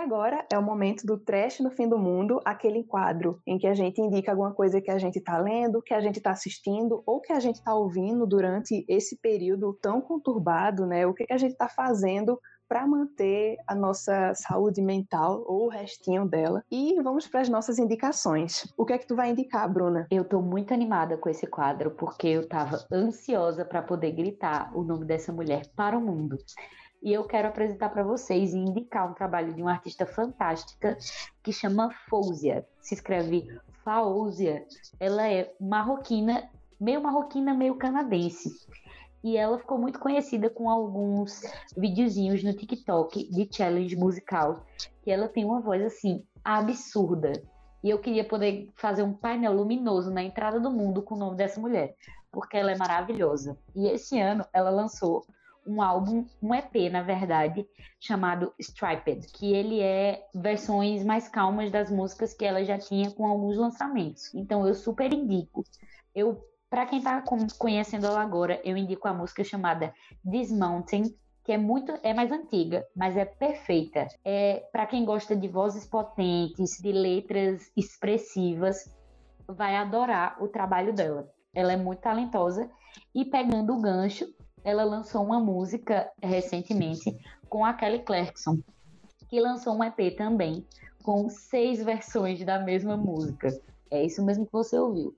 Agora é o momento do trash no fim do mundo, aquele quadro em que a gente indica alguma coisa que a gente está lendo, que a gente está assistindo ou que a gente está ouvindo durante esse período tão conturbado, né? O que, que a gente está fazendo para manter a nossa saúde mental ou o restinho dela. E vamos para as nossas indicações. O que é que tu vai indicar, Bruna? Eu tô muito animada com esse quadro porque eu tava ansiosa para poder gritar o nome dessa mulher para o mundo e eu quero apresentar para vocês e indicar um trabalho de uma artista fantástica que chama Fousia. Se escreve Faousia. Ela é marroquina, meio marroquina, meio canadense. E ela ficou muito conhecida com alguns videozinhos no TikTok de challenge musical, que ela tem uma voz assim absurda. E eu queria poder fazer um painel luminoso na entrada do mundo com o nome dessa mulher, porque ela é maravilhosa. E esse ano ela lançou um álbum, um EP, na verdade, chamado Striped, que ele é versões mais calmas das músicas que ela já tinha com alguns lançamentos. Então eu super indico. Eu, para quem tá conhecendo ela agora, eu indico a música chamada Dismounting, que é muito é mais antiga, mas é perfeita. É para quem gosta de vozes potentes, de letras expressivas, vai adorar o trabalho dela. Ela é muito talentosa e pegando o gancho ela lançou uma música recentemente com a Kelly Clarkson, que lançou um EP também, com seis versões da mesma música. É isso mesmo que você ouviu.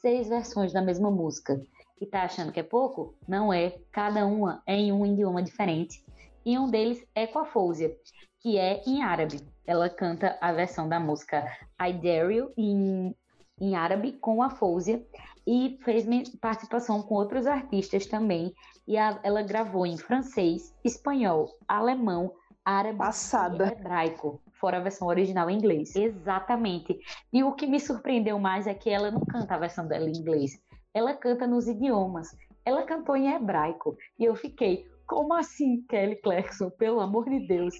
Seis versões da mesma música. E tá achando que é pouco? Não é. Cada uma é em um idioma diferente. E um deles é com a Fousia, que é em árabe. Ela canta a versão da música I Dare You em, em árabe com a Fousia e fez participação com outros artistas também. E a, ela gravou em francês, espanhol, alemão, árabe Passada. e hebraico, fora a versão original em inglês. Exatamente. E o que me surpreendeu mais é que ela não canta a versão dela em inglês. Ela canta nos idiomas. Ela cantou em hebraico. E eu fiquei, como assim, Kelly Clarkson? Pelo amor de Deus.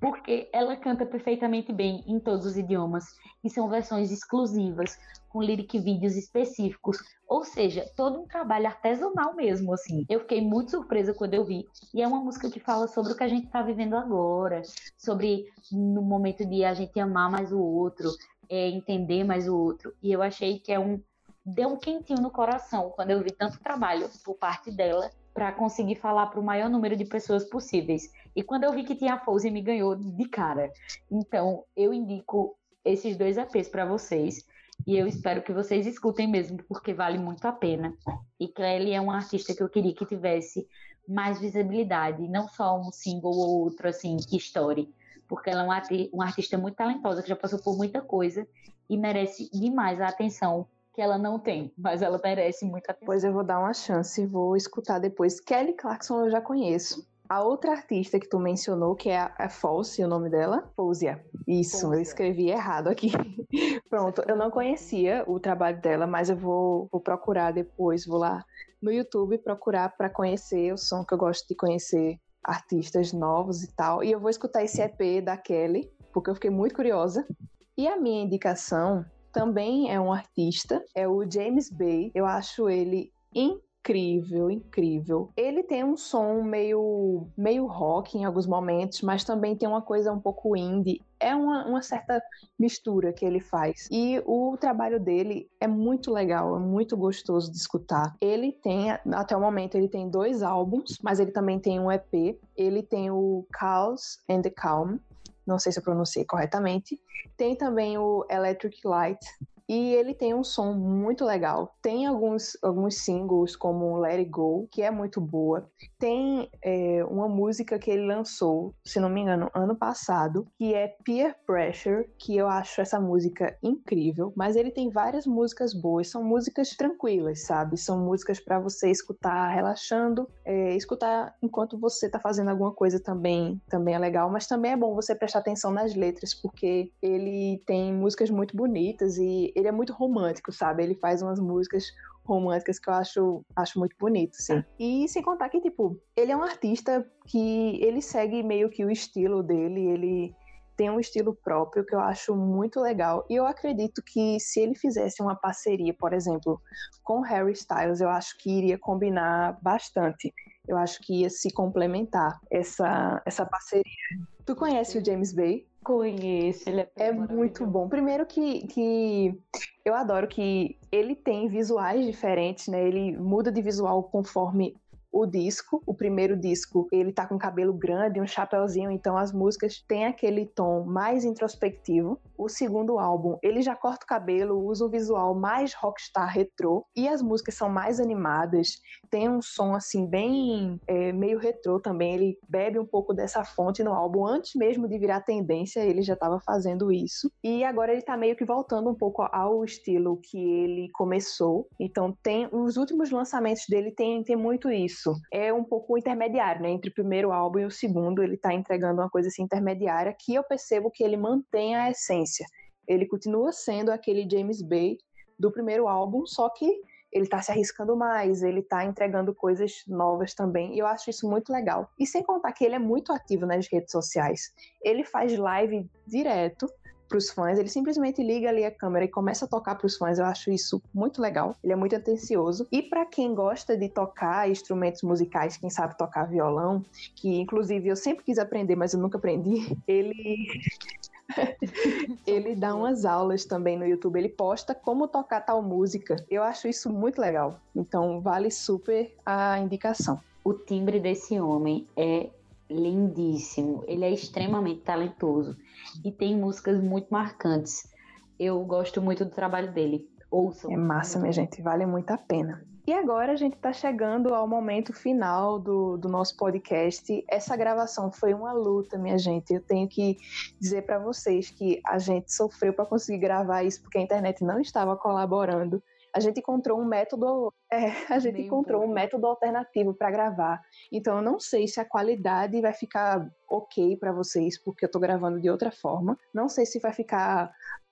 Porque ela canta perfeitamente bem em todos os idiomas. E são versões exclusivas, com lyric vídeos específicos. Ou seja, todo um trabalho artesanal mesmo, assim. Eu fiquei muito surpresa quando eu vi. E é uma música que fala sobre o que a gente está vivendo agora. Sobre no momento de a gente amar mais o outro, é, entender mais o outro. E eu achei que é um deu um quentinho no coração quando eu vi tanto trabalho por parte dela para conseguir falar para o maior número de pessoas possíveis. E quando eu vi que tinha a Fouzi, me ganhou de cara. Então, eu indico esses dois EPs para vocês. E eu espero que vocês escutem mesmo, porque vale muito a pena. E Kelly é uma artista que eu queria que tivesse mais visibilidade, não só um single ou outro, assim, que story. Porque ela é uma artista muito talentosa, que já passou por muita coisa e merece demais a atenção que ela não tem, mas ela merece muita atenção. Pois eu vou dar uma chance, vou escutar depois. Kelly Clarkson eu já conheço. A outra artista que tu mencionou, que é a, a False, o nome dela? Fousia. Isso, Fousia. eu escrevi errado aqui. Pronto, eu não conhecia o trabalho dela, mas eu vou, vou procurar depois, vou lá no YouTube procurar para conhecer o som que eu gosto de conhecer artistas novos e tal. E eu vou escutar esse EP da Kelly, porque eu fiquei muito curiosa. E a minha indicação também é um artista, é o James Bay. Eu acho ele incrível, incrível. Ele tem um som meio, meio rock em alguns momentos, mas também tem uma coisa um pouco indie. É uma, uma certa mistura que ele faz. E o trabalho dele é muito legal, é muito gostoso de escutar. Ele tem, até o momento, ele tem dois álbuns, mas ele também tem um EP. Ele tem o Chaos and the Calm, não sei se eu pronunciei corretamente. Tem também o Electric Light, e ele tem um som muito legal. Tem alguns, alguns singles, como Let It Go, que é muito boa. Tem é, uma música que ele lançou, se não me engano, ano passado, que é Peer Pressure, que eu acho essa música incrível. Mas ele tem várias músicas boas, são músicas tranquilas, sabe? São músicas para você escutar relaxando, é, escutar enquanto você tá fazendo alguma coisa também, também é legal. Mas também é bom você prestar atenção nas letras, porque ele tem músicas muito bonitas e ele é muito romântico, sabe? Ele faz umas músicas românticas que eu acho, acho muito bonito, sim. E sem contar que, tipo, ele é um artista que ele segue meio que o estilo dele, ele tem um estilo próprio que eu acho muito legal. E eu acredito que se ele fizesse uma parceria, por exemplo, com Harry Styles, eu acho que iria combinar bastante. Eu acho que ia se complementar essa, essa parceria. Tu conhece o James Bay? Conheço, ele é, É muito bom. Primeiro que, que eu adoro que ele tem visuais diferentes, né? Ele muda de visual conforme o disco. O primeiro disco, ele tá com cabelo grande, um chapéuzinho, então as músicas têm aquele tom mais introspectivo. O segundo álbum, ele já corta o cabelo, usa um visual mais rockstar retrô e as músicas são mais animadas. Tem um som assim bem é, meio retrô também. Ele bebe um pouco dessa fonte no álbum antes mesmo de virar tendência, ele já estava fazendo isso. E agora ele tá meio que voltando um pouco ao estilo que ele começou. Então tem os últimos lançamentos dele tem, tem muito isso isso. É um pouco intermediário, né? Entre o primeiro álbum e o segundo, ele tá entregando uma coisa assim intermediária que eu percebo que ele mantém a essência. Ele continua sendo aquele James Bay do primeiro álbum, só que ele tá se arriscando mais, ele tá entregando coisas novas também, e eu acho isso muito legal. E sem contar que ele é muito ativo nas redes sociais. Ele faz live direto, para os fãs, ele simplesmente liga ali a câmera e começa a tocar para os fãs. Eu acho isso muito legal. Ele é muito atencioso. E para quem gosta de tocar instrumentos musicais, quem sabe tocar violão, que inclusive eu sempre quis aprender, mas eu nunca aprendi, ele ele dá umas aulas também no YouTube. Ele posta como tocar tal música. Eu acho isso muito legal. Então vale super a indicação. O timbre desse homem é lindíssimo. Ele é extremamente talentoso e tem músicas muito marcantes. Eu gosto muito do trabalho dele. Ouçam. É massa, minha gente, vale muito a pena. E agora a gente está chegando ao momento final do, do nosso podcast. Essa gravação foi uma luta, minha gente. Eu tenho que dizer para vocês que a gente sofreu para conseguir gravar isso porque a internet não estava colaborando. A gente encontrou um método, é, a gente um encontrou um pouco. método alternativo para gravar. Então eu não sei se a qualidade vai ficar ok para vocês, porque eu estou gravando de outra forma. Não sei se vai ficar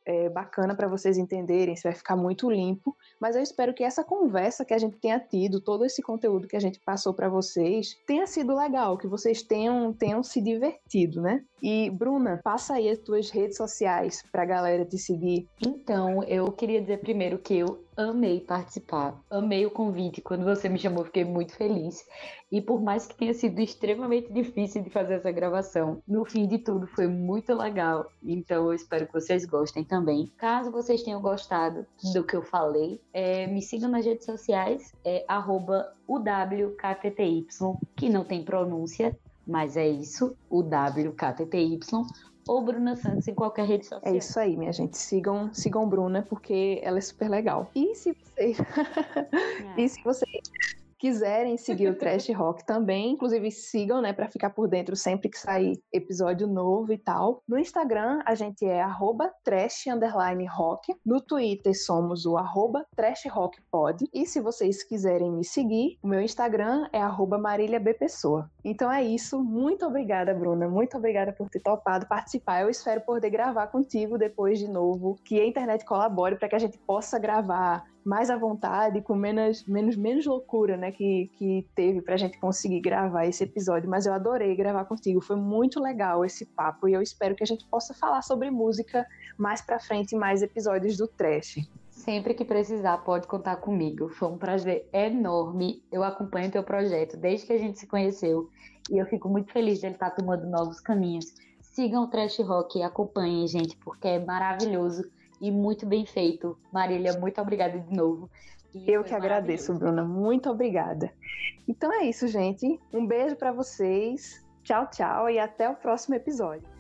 é, bacana para vocês entenderem, se vai ficar muito limpo, mas eu espero que essa conversa que a gente tenha tido, todo esse conteúdo que a gente passou para vocês, tenha sido legal, que vocês tenham, tenham se divertido, né? E Bruna, passa aí as tuas redes sociais para a galera te seguir. Então, eu queria dizer primeiro que eu amei participar, amei o convite. Quando você me chamou, fiquei muito feliz. E por mais que tenha sido extremamente difícil de fazer essa gravação, no fim de tudo foi muito legal. Então, eu espero que vocês gostem também. Caso vocês tenham gostado do que eu falei, é, me sigam nas redes sociais, é UWKTTY, que não tem pronúncia, mas é isso, UWKTTY, ou Bruna Santos em qualquer rede social. É isso aí, minha gente. Sigam, sigam Bruna porque ela é super legal. E se vocês É. E se vocês quiserem seguir o Trash Rock também, inclusive sigam, né, para ficar por dentro sempre que sair episódio novo e tal. No Instagram a gente é arroba trash underline rock. No Twitter somos o arroba trash rock pod. E se vocês quiserem me seguir, o meu Instagram é arroba marília B Pessoa. Então é isso. Muito obrigada, Bruna. Muito obrigada por ter topado participar. Eu espero poder gravar contigo depois de novo. Que a internet colabore para que a gente possa gravar mais à vontade, com menos, menos, menos loucura, né, que, que teve pra gente conseguir gravar esse episódio. Mas eu adorei gravar contigo. Foi muito legal esse papo e eu espero que a gente possa falar sobre música mais pra frente em mais episódios do Trash. Sempre que precisar, pode contar comigo. Foi um prazer enorme. Eu acompanho o teu projeto desde que a gente se conheceu e eu fico muito feliz de ele estar tomando novos caminhos. Sigam o Trash Rock e acompanhem, gente, porque é maravilhoso e muito bem feito. Marília, muito obrigada de novo. E eu que agradeço, Bruna. Muito obrigada. Então é isso, gente. Um beijo para vocês. Tchau, tchau e até o próximo episódio.